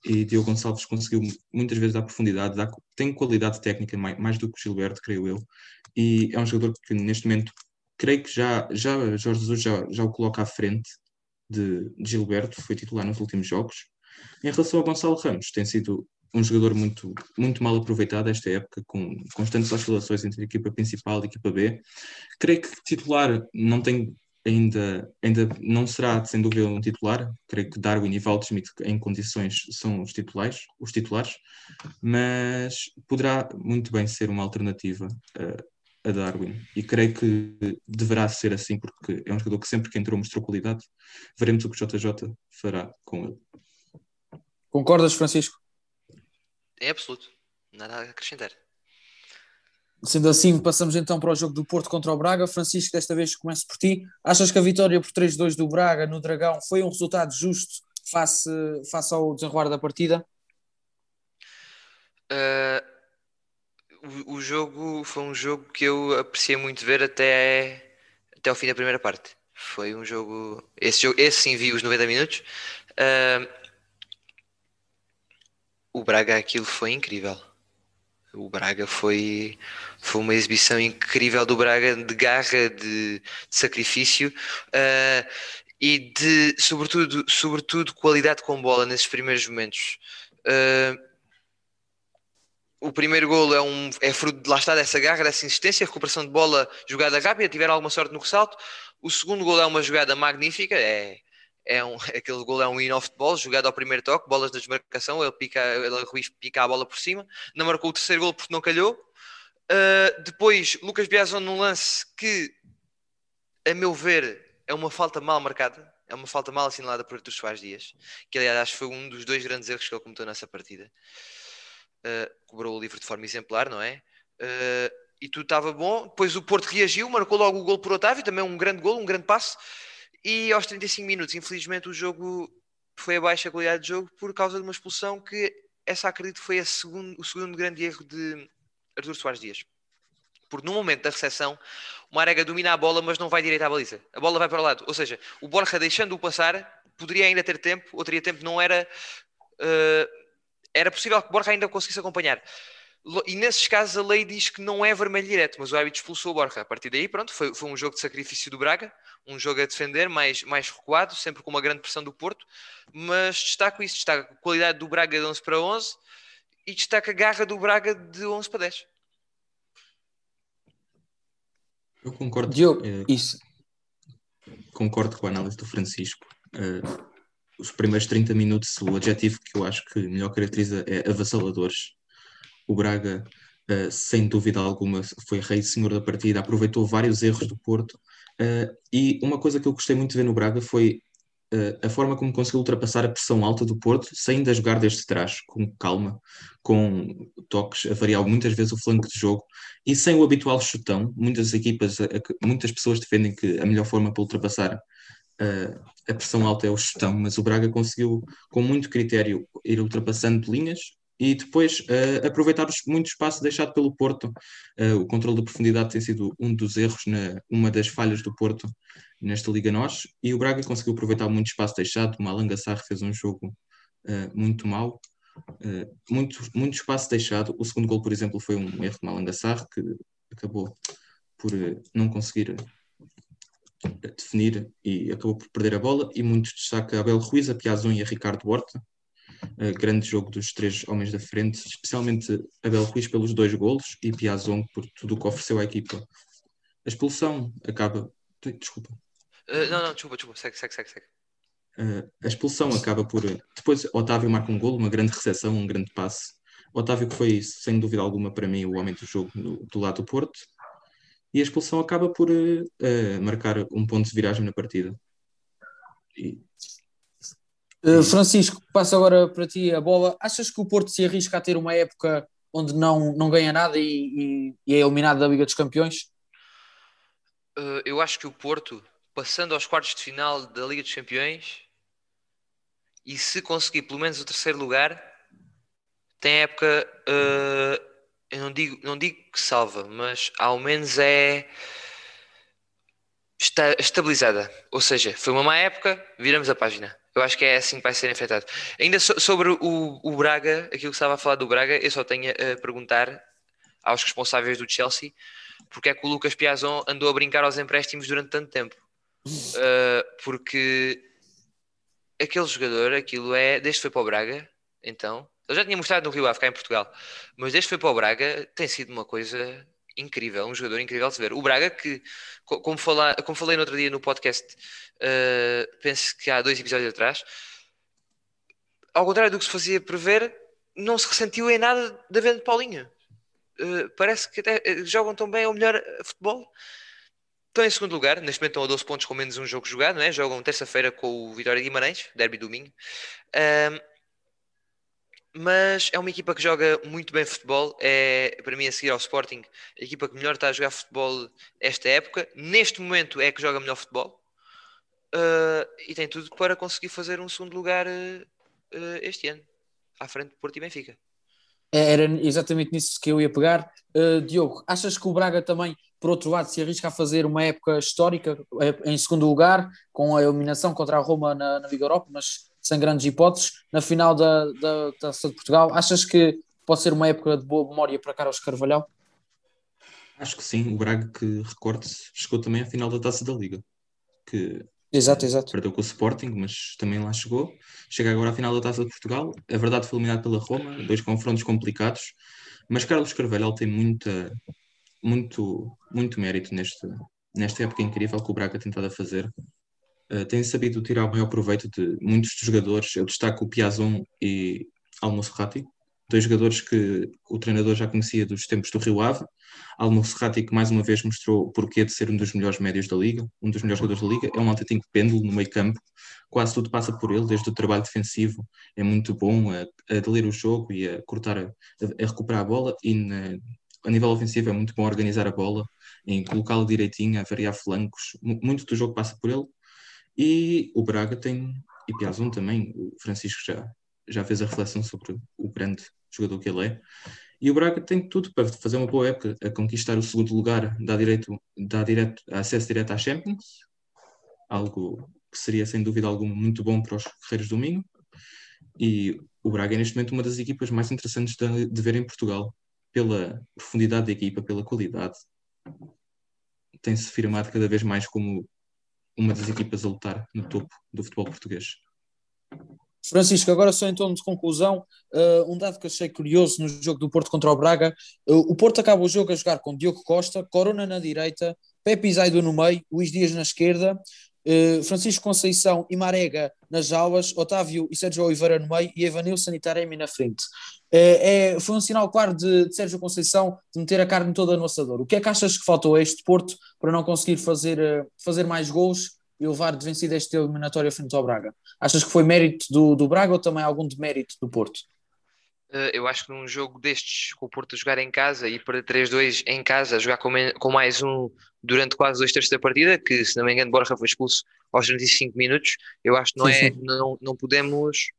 e Diogo Gonçalves conseguiu muitas vezes dar profundidade, dá, tem qualidade técnica mais, mais do que o Gilberto, creio eu, e é um jogador que neste momento, creio que já, já Jorge Jesus já, já o coloca à frente de, de Gilberto, foi titular nos últimos jogos, em relação ao Gonçalo Ramos, tem sido um jogador muito, muito mal aproveitado esta época, com constantes oscilações entre a equipa principal e a equipa B. Creio que titular não tem ainda, ainda não será sem dúvida um titular. Creio que Darwin e Waldschmidt em condições são os titulares, os titulares, mas poderá muito bem ser uma alternativa a, a Darwin. E creio que deverá ser assim, porque é um jogador que sempre que entrou mostrou qualidade. Veremos o que o JJ fará com ele. Concordas, Francisco? É absoluto. Nada a acrescentar. Sendo assim, passamos então para o jogo do Porto contra o Braga. Francisco, desta vez começo por ti. Achas que a vitória por 3-2 do Braga no Dragão foi um resultado justo face, face ao desenrolar da partida? Uh, o, o, jogo foi um jogo que eu apreciei muito ver até, até ao fim da primeira parte. Foi um jogo. Esse, jogo, esse sim vi os 90 minutos. Uh, o Braga aquilo foi incrível. O Braga foi, foi uma exibição incrível do Braga de garra, de, de sacrifício uh, e de, sobretudo, sobretudo, qualidade com bola nesses primeiros momentos. Uh, o primeiro golo é, um, é fruto de lá está dessa garra, dessa insistência, recuperação de bola, jogada rápida, tiveram alguma sorte no ressalto. O segundo golo é uma jogada magnífica, é é um, aquele gol é um in-off de bola, jogado ao primeiro toque, bolas de desmarcação, ele pica, ele Ruiz pica a bola por cima, não marcou o terceiro gol porque não calhou. Uh, depois, Lucas Biazon num lance que, a meu ver, é uma falta mal marcada, é uma falta mal assinalada por Artur Soares Dias, que aliás acho que foi um dos dois grandes erros que ele cometeu nessa partida. Uh, cobrou o livro de forma exemplar, não é? Uh, e tudo estava bom. Depois o Porto reagiu, marcou logo o gol por Otávio, também um grande gol, um grande passe. E aos 35 minutos, infelizmente, o jogo foi a qualidade de jogo por causa de uma expulsão que essa acredito foi segundo, o segundo grande erro de Artur Soares Dias. Porque no momento da recepção, o Marega domina a bola, mas não vai direito à baliza. A bola vai para o lado. Ou seja, o Borja deixando-o passar, poderia ainda ter tempo, ou teria tempo, não era. Uh, era possível que o Borja ainda conseguisse acompanhar. E nesses casos a lei diz que não é vermelho direto, mas o árbitro expulsou o Borja. A partir daí, pronto, foi, foi um jogo de sacrifício do Braga, um jogo a defender, mais, mais recuado, sempre com uma grande pressão do Porto. Mas destaco isso, destaco a qualidade do Braga de 11 para 11 e destaco a garra do Braga de 11 para 10. Eu concordo. Diogo, é, isso. Concordo com a análise do Francisco. Uh, os primeiros 30 minutos, o adjetivo que eu acho que melhor caracteriza é avassaladores. O Braga, uh, sem dúvida alguma, foi rei e senhor da partida, aproveitou vários erros do Porto. Uh, e uma coisa que eu gostei muito de ver no Braga foi a forma como conseguiu ultrapassar a pressão alta do Porto, saindo a jogar desde trás, com calma, com toques a variar muitas vezes o flanco de jogo e sem o habitual chutão. Muitas equipas, muitas pessoas defendem que a melhor forma para ultrapassar a pressão alta é o chutão, mas o Braga conseguiu, com muito critério, ir ultrapassando linhas e depois uh, aproveitar muito espaço deixado pelo Porto. Uh, o controle de profundidade tem sido um dos erros, na, uma das falhas do Porto nesta Liga Nós, e o Braga conseguiu aproveitar muito espaço deixado. O Malanga Sarr fez um jogo uh, muito mau, muito, muito espaço deixado. O segundo gol, por exemplo, foi um erro de Malanga Sarr, que acabou por não conseguir definir e acabou por perder a bola. E muito destaque a Abel Ruiz, a Piazon e a Ricardo Horta Uh, grande jogo dos três homens da frente, especialmente Abel Ruiz pelos dois golos e Piazon por tudo o que ofereceu à equipa. A expulsão acaba. Desculpa. Uh, não, não, desculpa, desculpa, segue, segue, segue. segue. Uh, a expulsão acaba por. Depois, Otávio marca um golo, uma grande recepção, um grande passe. Otávio, que foi, sem dúvida alguma, para mim, o homem do jogo no, do lado do Porto. E a expulsão acaba por marcar um ponto de viragem na partida. E Uh, Francisco, passo agora para ti a bola. Achas que o Porto se arrisca a ter uma época onde não, não ganha nada e, e, e é eliminado da Liga dos Campeões? Uh, eu acho que o Porto, passando aos quartos de final da Liga dos Campeões, e se conseguir pelo menos o terceiro lugar, tem época. Uh, eu não digo, não digo que salva, mas ao menos é está estabilizada. Ou seja, foi uma má época, viramos a página. Eu acho que é assim que vai ser enfrentado. Ainda so, sobre o, o, Braga, aquilo que estava a falar do Braga, eu só tenho a perguntar aos responsáveis do Chelsea porque é que o Lucas Piazon andou a brincar aos empréstimos durante tanto tempo. Uh, porque aquele jogador, aquilo é. Desde que foi para o Braga, então. Ele já tinha mostrado no Rio Ave, cá em Portugal, mas desde que foi para o Braga tem sido uma coisa incrível, um jogador incrível de ver. O Braga, que, como, falar, como falei no outro dia no podcast, uh, penso que há dois episódios atrás, ao contrário do que se fazia prever, não se ressentiu em nada da venda de Paulinho. Uh, parece que até eh, jogam tão bem ou melhor futebol. Estão em segundo lugar, neste momento estão a 12 pontos com menos um jogo jogado, não é? jogam terça-feira com o Vitória Guimarães, derby domingo. Uh, mas é uma equipa que joga muito bem futebol. É, para mim, a seguir ao Sporting, a equipa que melhor está a jogar futebol esta época. Neste momento é que joga melhor futebol. Uh, e tem tudo para conseguir fazer um segundo lugar uh, uh, este ano, à frente de Porto e Benfica. Era exatamente nisso que eu ia pegar. Diogo, achas que o Braga também, por outro lado, se arrisca a fazer uma época histórica em segundo lugar, com a eliminação contra a Roma na, na Liga Europa, mas sem grandes hipóteses, na final da, da Taça de Portugal. Achas que pode ser uma época de boa memória para Carlos Carvalhal? Acho que sim. O Braga, que recorde-se, chegou também à final da Taça da Liga. Que exato, exato. perdeu com o Sporting, mas também lá chegou. Chega agora à final da Taça de Portugal. É verdade, foi eliminado pela Roma, dois confrontos complicados. Mas Carlos Carvalhal tem muita, muito, muito mérito neste, nesta época incrível que o Braga tem tentado a fazer. Eh, tem sabido tirar o maior proveito de muitos dos jogadores. Eu destaco o Piazon e Almoçerrati, dois jogadores que o treinador já conhecia dos tempos do Rio Ave. Almoçerrati que mais uma vez mostrou o porquê de ser um dos melhores médios da Liga, um dos melhores jogadores da Liga. É um autêntico pêndulo no meio campo, quase tudo passa por ele, desde o trabalho defensivo. É muito bom a, a ler o jogo e a cortar, a, a recuperar a bola e na, a nível ofensivo é muito bom organizar a bola, em colocá-la direitinho, a variar flancos. Muito do jogo passa por ele e o Braga tem, e Piazon também, o Francisco já, já fez a reflexão sobre o grande jogador que ele é. E o Braga tem tudo para fazer uma boa época, a conquistar o segundo lugar, dá, direito, dá direto, acesso direto à Champions, algo que seria sem dúvida alguma muito bom para os Guerreiros do Minho. E o Braga é neste momento uma das equipas mais interessantes de, de ver em Portugal. pela profundidade da equipa, pela qualidade, tem-se firmado cada vez mais como uma das equipas a lutar no topo do futebol português. Francisco, agora só em tom de conclusão, uh, um dado que achei curioso no jogo do Porto contra o Braga, uh, o Porto acaba o jogo a jogar com Diogo Costa, Corona na direita, Pepe Zaido no meio, Luís Dias na esquerda, uh, Francisco Conceição e Marega nas aulas, Otávio e Sérgio Oliveira no meio e Evanilson e Taremi na frente. É, foi um sinal claro de, de, Sérgio Conceição de meter a carne toda no assador. O que é que achas que faltou a este Porto para não conseguir fazer, fazer mais gols e levar de vencida esta eliminatória frente ao Braga? Achas que foi mérito do, do Braga ou também algum demérito do Porto? Uh, eu acho que num jogo destes, com o Porto a jogar em casa e para 3-2 em casa, jogar com, com, mais um durante quase dois terços da partida, que se não me engano Borja foi expulso aos 35 minutos, eu acho que não, sim, é, sim. não, não podemos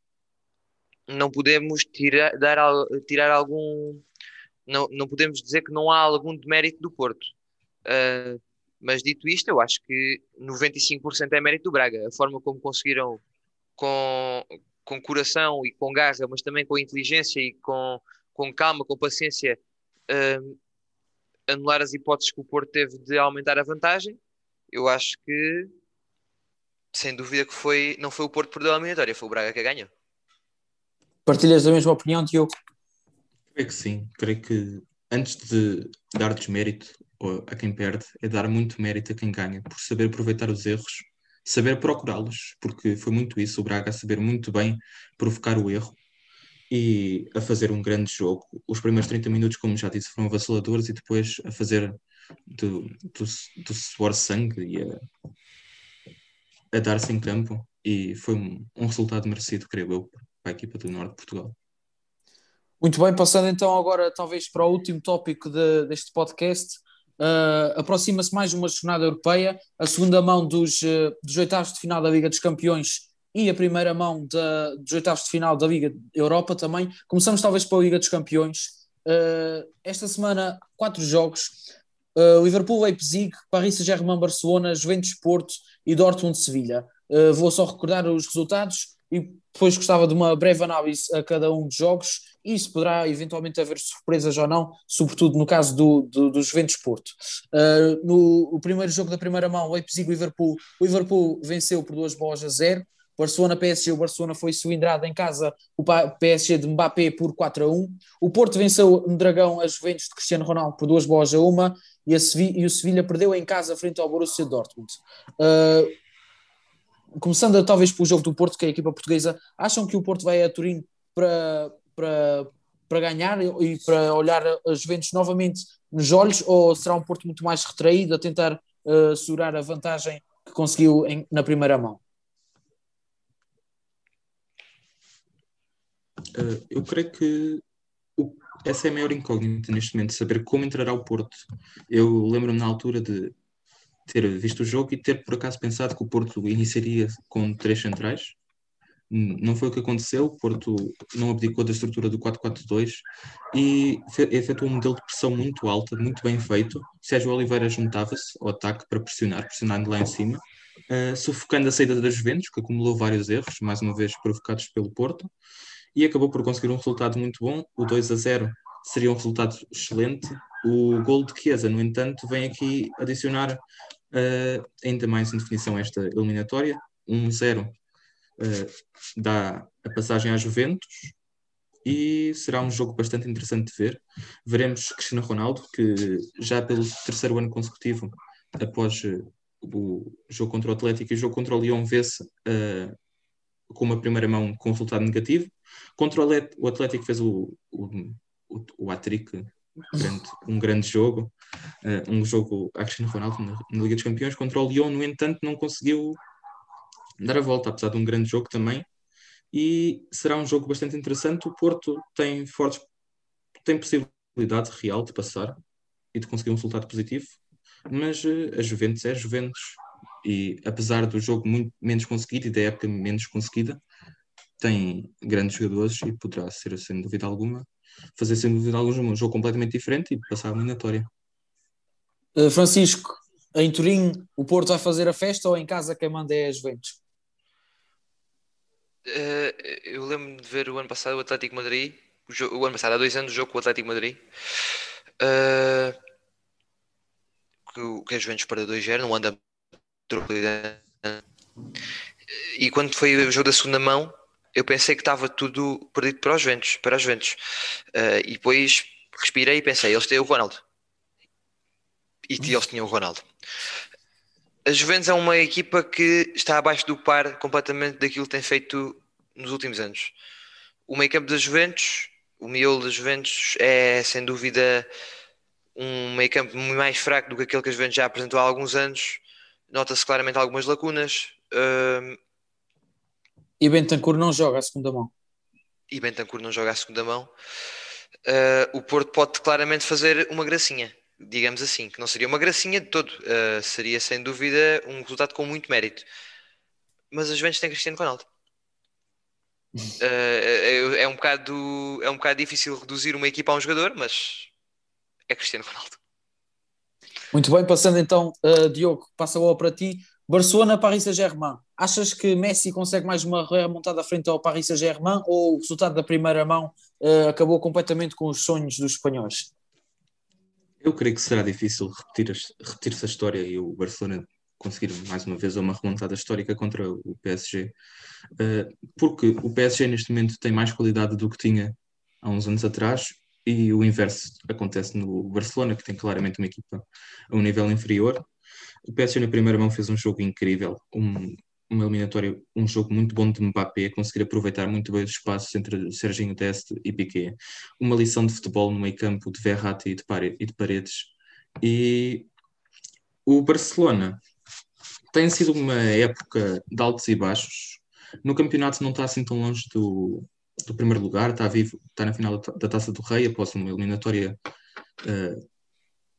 não podemos tirar, dar, tirar algum não, não podemos dizer que não há algum demérito do Porto. Uh, mas dito isto, eu acho que 95% é mérito do Braga. A forma como conseguiram com, com coração e com garra, mas também com inteligência e com, com calma, com paciência, uh, anular as hipóteses que o Porto teve de aumentar a vantagem. Eu acho que, sem dúvida, que foi, não foi o Porto que perdeu a eliminatória, foi o Braga que ganhou. Partilhas da mesma opinião, Diogo? Creio que sim. Creio que antes de dar desmérito a quem perde, é dar muito mérito a quem ganha, por saber aproveitar os erros, saber procurá-los, porque foi muito isso, o Braga saber muito bem provocar o erro e a fazer um grande jogo. Os primeiros 30 minutos, como já disse, foram vaciladores e depois a fazer do, do, do suor sangue e a, a dar-se em campo e foi um, um resultado merecido, creio eu, para a equipa do Norte de Portugal. Muito bem, passando então agora talvez para o último tópico de, deste podcast. Uh, Aproxima-se mais uma jornada europeia, a segunda mão dos, uh, dos oitavos de final da Liga dos Campeões e a primeira mão da, dos oitavos de final da Liga Europa também. Começamos talvez pela Liga dos Campeões. Uh, esta semana, quatro jogos. Liverpool, Leipzig, Paris Saint-Germain, Barcelona, Juventus, Porto e Dortmund, Sevilha. Vou só recordar os resultados e depois gostava de uma breve análise a cada um dos jogos e se poderá eventualmente haver surpresas ou não, sobretudo no caso do, do, do Juventus Porto. Uh, no o primeiro jogo da primeira mão, Leipzig-Liverpool, o Liverpool venceu por duas bolas a zero, Barcelona PSG, o Barcelona foi cilindrado em casa, o PSG de Mbappé por 4 a 1. O Porto venceu no Dragão a Juventus de Cristiano Ronaldo por duas bolas a uma e, e o Sevilha perdeu em casa frente ao Borussia Dortmund. Uh, começando talvez pelo jogo do Porto, que é a equipa portuguesa, acham que o Porto vai a Turim para, para, para ganhar e para olhar a Juventus novamente nos olhos, ou será um Porto muito mais retraído a tentar uh, segurar a vantagem que conseguiu em, na primeira mão? Uh, eu creio que o, essa é a maior incógnita neste momento, saber como entrará o Porto. Eu lembro-me na altura de ter visto o jogo e ter por acaso pensado que o Porto iniciaria com três centrais. Não foi o que aconteceu, o Porto não abdicou da estrutura do 4-4-2 e efetuou um modelo de pressão muito alta, muito bem feito. Sérgio Oliveira juntava-se ao ataque para pressionar, pressionando lá em cima, uh, sufocando a saída das Juventus, que acumulou vários erros, mais uma vez provocados pelo Porto, e acabou por conseguir um resultado muito bom. O 2 a 0 seria um resultado excelente. O gol de Chiesa, no entanto, vem aqui adicionar uh, ainda mais indefinição esta eliminatória. 1-0 uh, dá a passagem à Juventus e será um jogo bastante interessante de ver. Veremos Cristiano Ronaldo, que já pelo terceiro ano consecutivo, após uh, o jogo contra o Atlético e o jogo contra o Lyon, vê-se uh, com uma primeira mão com resultado negativo. Contra o Atlético fez o, o, o, o um grande jogo, uh, um jogo a Cristiano Ronaldo na, na, Liga dos Campeões contra o Lyon, no entanto, não conseguiu dar a volta, apesar de um grande jogo também. E será um jogo bastante interessante. O Porto tem fortes, tem possibilidade real de passar e de conseguir um resultado positivo, mas uh, a Juventus é a Juventus. E apesar do jogo muito menos conseguido e da época menos conseguida, tem grandes jogadores e poderá ser, sem dúvida alguma, fazer sem dúvida alguma um jogo completamente diferente e passar a eliminatória. Uh, Francisco, em Turim o Porto vai fazer a festa ou em casa quem manda é a Juventus? Uh, eu lembro de ver o ano passado o Atlético Madrid o, jogo, o ano passado, há dois anos, o jogo com o Atlético Madrid. Uh, que, que a Juventus perdeu 2-0, não anda e quando foi o jogo da segunda mão, eu pensei que estava tudo perdido para os Juventus, para os Juventus. Uh, e depois respirei e pensei, eles têm o Ronaldo. E eles tinham o Ronaldo. A Juventus é uma equipa que está abaixo do par completamente daquilo que tem feito nos últimos anos. O meio campo da Juventus, o miolo da Juventus é sem dúvida um meio campo mais fraco do que aquele que a Juventus já apresentou há alguns anos. Nota-se claramente algumas lacunas. Uh... E Bentancur não joga a segunda mão. E Bentancur não joga a segunda mão. Uh, o Porto pode claramente fazer uma gracinha, digamos assim, que não seria uma gracinha de todo, uh, seria sem dúvida um resultado com muito mérito. Mas a Juventus tem Cristiano Ronaldo. Uh, é, é, um bocado, é um bocado difícil reduzir uma equipa a um jogador, mas é Cristiano Ronaldo. Muito bem, passando então, uh, Diogo, passa a para ti. Barcelona, Paris Saint-Germain. Achas que Messi consegue mais uma remontada à frente ao Paris Saint-Germain ou o resultado da primeira mão uh, acabou completamente com os sonhos dos espanhóis? Eu creio que será difícil repetir, repetir essa história e o Barcelona conseguir mais uma vez uma remontada histórica contra o PSG, uh, porque o PSG neste momento tem mais qualidade do que tinha há uns anos atrás e o inverso acontece no Barcelona, que tem claramente uma equipa a um nível inferior. O PSG na primeira mão fez um jogo incrível, um, uma eliminatória, um jogo muito bom de Mbappé, conseguir aproveitar muito bem os espaços entre Serginho Deste e Piqué. Uma lição de futebol no meio campo de Verratti e de, e de Paredes. E o Barcelona tem sido uma época de altos e baixos. No campeonato não está assim tão longe do, do primeiro lugar, está vivo, está na final da Taça do Rei após uma eliminatória uh,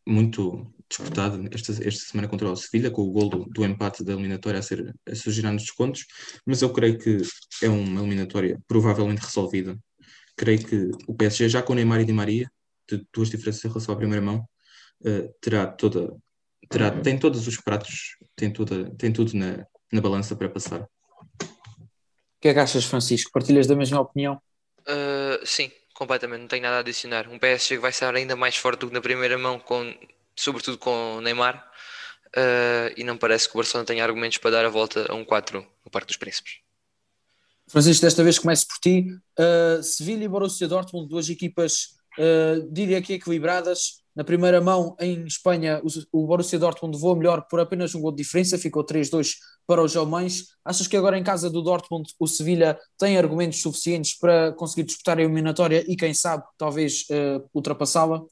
muito disputada esta, esta semana contra o Sevilha, com o gol do, do, empate da eliminatória a ser a surgir nos descontos, mas eu creio que é uma eliminatória provavelmente resolvida. Creio que o PSG, já com o Neymar e Di Maria, de duas diferenças em relação à primeira mão, uh, terá toda, terá, tem todos os pratos, tem, toda, tem tudo na, na balança para passar que é que achas, Francisco? Partilhas da mesma opinião? Uh, sim, completamente, não tenho nada a adicionar. Um PSG que vai estar ainda mais forte do que na primeira mão, com, sobretudo com o Neymar, uh, e não parece que o Barcelona tenha argumentos para dar a volta a um 4 no Parque dos Príncipes. Francisco, desta vez começo por ti. Uh, Sevilha e Borussia Dortmund, duas equipas, diria que equilibradas, na primeira mão, em Espanha, o Borussia Dortmund voou melhor por apenas um gol de diferença, ficou 3-2 para os alemães. Achas que agora em casa do Dortmund o Sevilha tem argumentos suficientes para conseguir disputar a eliminatória e quem sabe talvez uh, ultrapassá-la?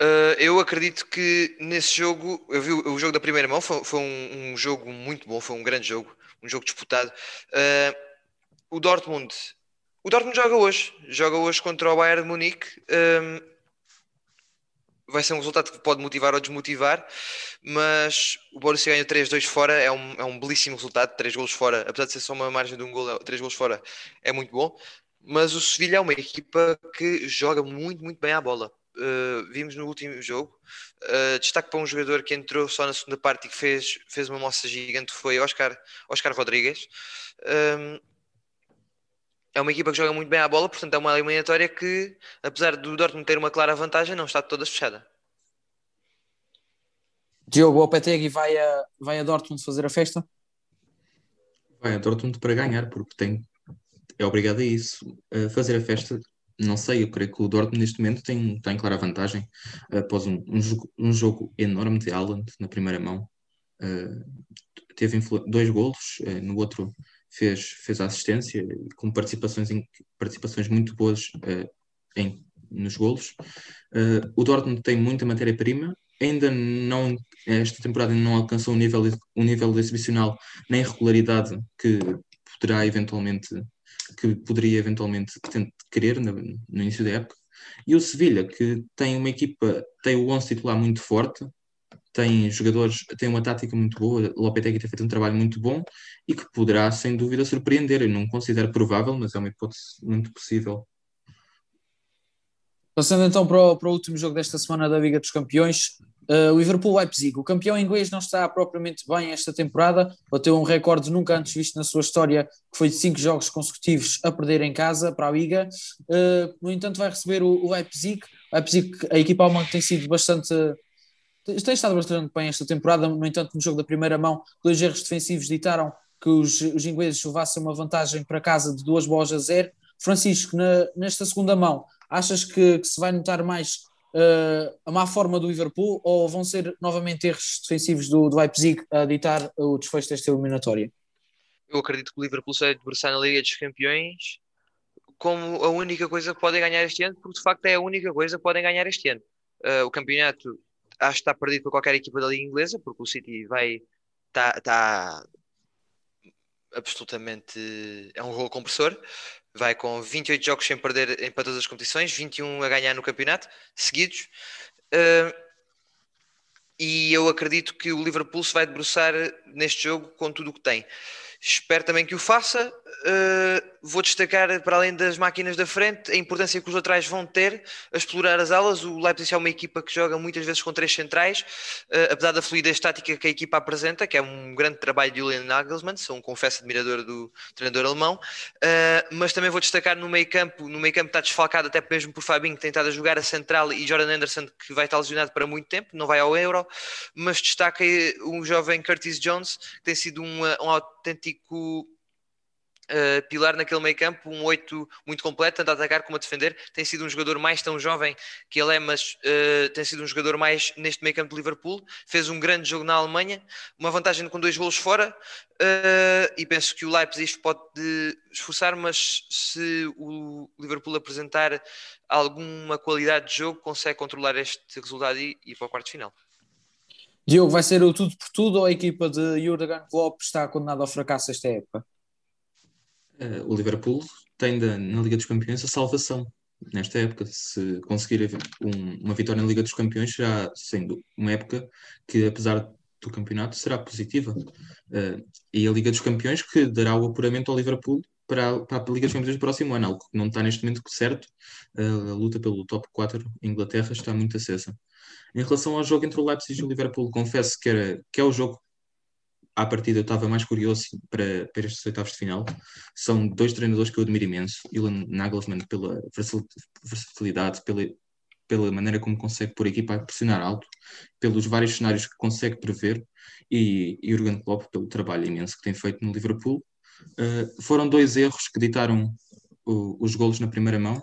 Uh, eu acredito que nesse jogo, eu vi o, jogo da primeira mão, foi, foi um, um, jogo muito bom, foi um grande jogo, um jogo disputado. Uh, o Dortmund, o Dortmund joga hoje, joga hoje contra o Bayern de Munique vai ser um resultado que pode motivar ou desmotivar, mas o Borussia ganha 3-2 fora, é um, é um belíssimo resultado, 3 golos fora, apesar de ser só uma margem de um gol, 3 golos fora é muito bom, mas o Sevilha é uma equipa que joga muito, muito bem à bola. Uh, vimos no último jogo, uh, destaque para um jogador que entrou só na segunda parte e que fez, fez uma moça gigante, foi Oscar, Oscar Rodrigues. Um, é uma equipa que joga muito bem à bola, portanto é uma eliminatória que, apesar do Dortmund ter uma clara vantagem, não está toda fechada. Diogo Lopetegui vai a, vai a Dortmund fazer a festa? Vai a Dortmund para ganhar, porque tem, é obrigado a isso. A fazer a festa, não sei, eu creio que o Dortmund neste momento tem, tem clara vantagem após um, um, jogo, um jogo enorme de Haaland na primeira mão. Uh, teve dois golos, uh, no outro fez, fez a assistência com participações, em, participações muito boas em, nos golos. O Dortmund tem muita matéria-prima, ainda não, esta temporada não alcançou um nível, um nível exibicional nem regularidade que poderá eventualmente, que poderia eventualmente querer no, no início da época. E o Sevilha, que tem uma equipa, tem o 11 titular muito forte, tem jogadores, tem uma tática muito boa, Lopetegui tem feito um trabalho muito bom e que poderá, sem dúvida, surpreender. Eu não considero provável, mas é uma hipótese muito possível. Passando então para o, para o último jogo desta semana da Liga dos Campeões, Uh, o Liverpool Leipzig, o campeão inglês não está propriamente bem esta temporada, bateu um recorde nunca antes visto na sua história, que foi de cinco jogos consecutivos a perder em casa para a Liga. Uh, no entanto, vai receber o, o Leipzig. Leipzig, a equipa alemã tem sido bastante. tem estado bastante bem esta temporada, no entanto, no jogo da primeira mão, dois erros defensivos ditaram que os, os ingleses levassem uma vantagem para casa de duas bolas a zero. Francisco, na, nesta segunda mão, achas que, que se vai notar mais uh, a má forma do Liverpool ou vão ser novamente erros defensivos do, do Leipzig a ditar o desfecho desta eliminatória? Eu acredito que o Liverpool se vai debruçar na Liga dos Campeões como a única coisa que podem ganhar este ano, porque de facto é a única coisa que podem ganhar este ano. Uh, o campeonato acho que está perdido para qualquer equipa da Liga Inglesa, porque o City vai está tá absolutamente é um rolo compressor vai com 28 jogos sem perder em para todas as competições, 21 a ganhar no campeonato, seguidos. Uh, e eu acredito que o Liverpool se vai debruçar neste jogo com tudo o que tem. Espero também que o faça. Uh, vou destacar, para além das máquinas da frente, a importância que os laterais vão ter a explorar as alas. O Leipzig é uma equipa que joga muitas vezes com três centrais, uh, apesar da fluidez tática que a equipa apresenta, que é um grande trabalho de Julian Nagelsmann, sou um confesso admirador do treinador alemão. Uh, mas também vou destacar no meio campo, no meio campo está desfalcado até mesmo por Fabinho, que tem estado a jogar a central, e Jordan Anderson, que vai estar lesionado para muito tempo, não vai ao Euro, mas destaca o jovem Curtis Jones, que tem sido um, um autêntico Uh, pilar naquele meio campo, um 8 muito completo, tanto a atacar como a defender. Tem sido um jogador mais tão jovem que ele é, mas uh, tem sido um jogador mais neste meio campo de Liverpool. Fez um grande jogo na Alemanha, uma vantagem com dois golos fora. Uh, e penso que o Leipzig pode esforçar, mas se o Liverpool apresentar alguma qualidade de jogo, consegue controlar este resultado e ir para o quarto final. Diogo, vai ser o tudo por tudo ou a equipa de Jurgen Klopp está condenada ao fracasso esta época? Uh, o Liverpool tem da, na Liga dos Campeões a salvação nesta época. Se conseguir um, uma vitória na Liga dos Campeões, será sendo uma época que, apesar do campeonato, será positiva. Uh, e a Liga dos Campeões que dará o apuramento ao Liverpool para, para a Liga dos Campeões do próximo ano, algo que não está neste momento certo. Uh, a luta pelo top 4 em Inglaterra está muito acesa. Em relação ao jogo entre o Leipzig e o Liverpool, confesso que, era, que é o jogo à partida eu estava mais curioso para, para estes oitavos de final. São dois treinadores que eu admiro imenso. Ilan Nagelsmann pela versatilidade, pela, pela maneira como consegue pôr a equipa a pressionar alto, pelos vários cenários que consegue prever, e, Jurgen Klopp pelo trabalho imenso que tem feito no Liverpool. Uh, foram dois erros que ditaram o, os golos na primeira mão.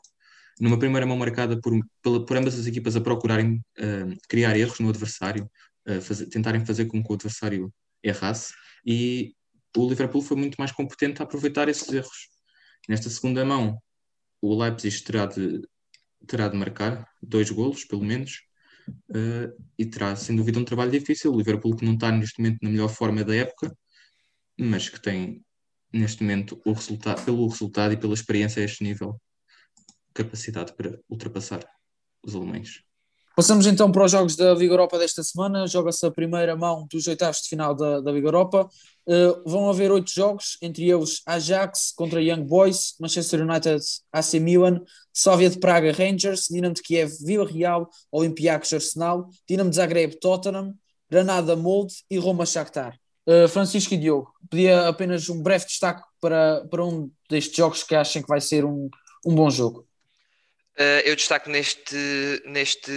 Numa primeira mão marcada por, por, por ambas as equipas a procurarem uh, criar erros no adversário, uh, fazer, tentarem fazer com que o adversário errasse e o Liverpool foi muito mais competente a aproveitar esses erros. Nesta segunda mão, o Leipzig terá de, terá de marcar dois golos, pelo menos, uh, e terá, sem dúvida, um trabalho difícil. O Liverpool que não está neste momento na melhor forma da época, mas que tem, neste momento, o resultado, pelo resultado e pela experiência a este nível, capacidade para ultrapassar os alemães. Passamos então para os jogos da Liga Europa desta semana. Joga-se a primeira mão dos oitavos de final da, da Liga Europa. Uh, vão haver oito jogos, entre eles Ajax contra Young Boys, Manchester United, AC Milan, Sóvia de Praga, Rangers, Dinamo de Kiev, Vila Real, Olympiacos, Arsenal, Dinamo de Zagreb, Tottenham, Granada, Molde e Roma, Shakhtar. Uh, Francisco e Diogo, pedia apenas um breve destaque para, para um destes jogos que achem que vai ser um, um bom jogo. Uh, eu destaco neste, neste,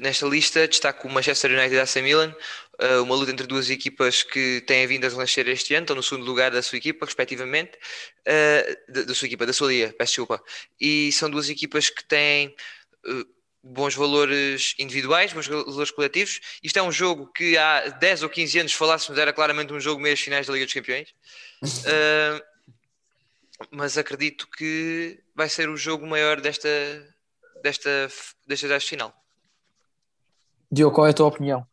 nesta lista, destaco o Manchester United e AC Milan, uh, uma luta entre duas equipas que têm vindo a renascer este ano, estão no segundo lugar da sua equipa, respectivamente, da, da, sua equipa, da sua liga, peço desculpa, e são duas equipas que têm bons valores individuais, bons valores coletivos. Isto é um jogo que há 10 ou 15 anos falássemos era claramente um jogo meias finais da Liga dos Campeões. mas acredito que vai ser o jogo maior desta, desta, desta, desta final. Diogo, qual é a tua opinião?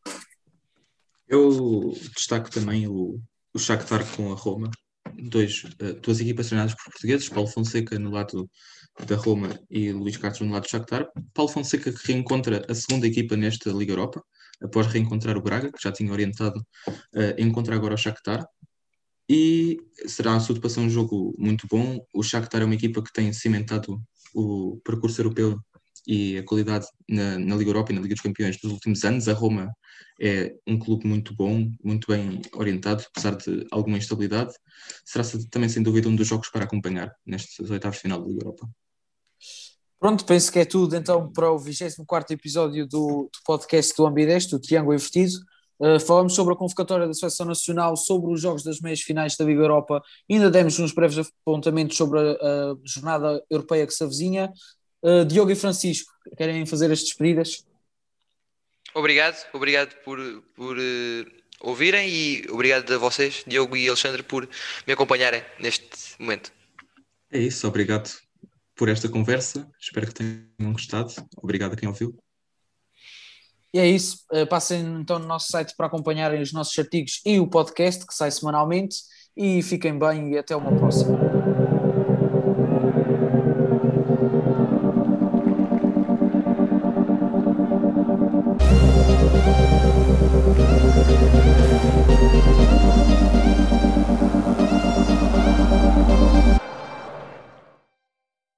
Eu destaco também o, o Shakhtar com a Roma, dois, uh, duas equipas treinadas por portugueses, Paulo Fonseca no lado da Roma e Luís Castro no lado do Shakhtar. Paulo Fonseca que reencontra a segunda equipa nesta Liga Europa, após reencontrar o Braga, que já tinha orientado, uh, encontra agora o Shakhtar. E será, a sua um jogo muito bom. O Shakhtar é uma equipa que tem cimentado o percurso europeu e a qualidade na, na, Liga Europa e na Liga dos Campeões dos últimos anos. A Roma é um clube muito bom, muito bem orientado, apesar de alguma instabilidade. Será também, sem dúvida, um dos jogos para acompanhar nestes oitavos de final da Liga Europa. Pronto, penso que é tudo então para o 24 episódio do, do podcast do Ambideste, do Triângulo Invertido. Uh, falamos sobre a convocatória da Seleção Nacional, sobre os jogos das meias finais da Liga Europa, ainda demos uns breves apontamentos sobre a, a jornada europeia que se avizinha. Uh, Diogo e Francisco, querem fazer as despedidas? Obrigado, obrigado por, por uh, ouvirem e obrigado a vocês, Diogo e Alexandre, por me acompanharem neste momento. É isso, obrigado por esta conversa. Espero que tenham gostado. Obrigado a quem ouviu. E é isso. Uh, passem então no nosso site para acompanharem os nossos artigos e o podcast que sai semanalmente. E fiquem bem e até uma próxima.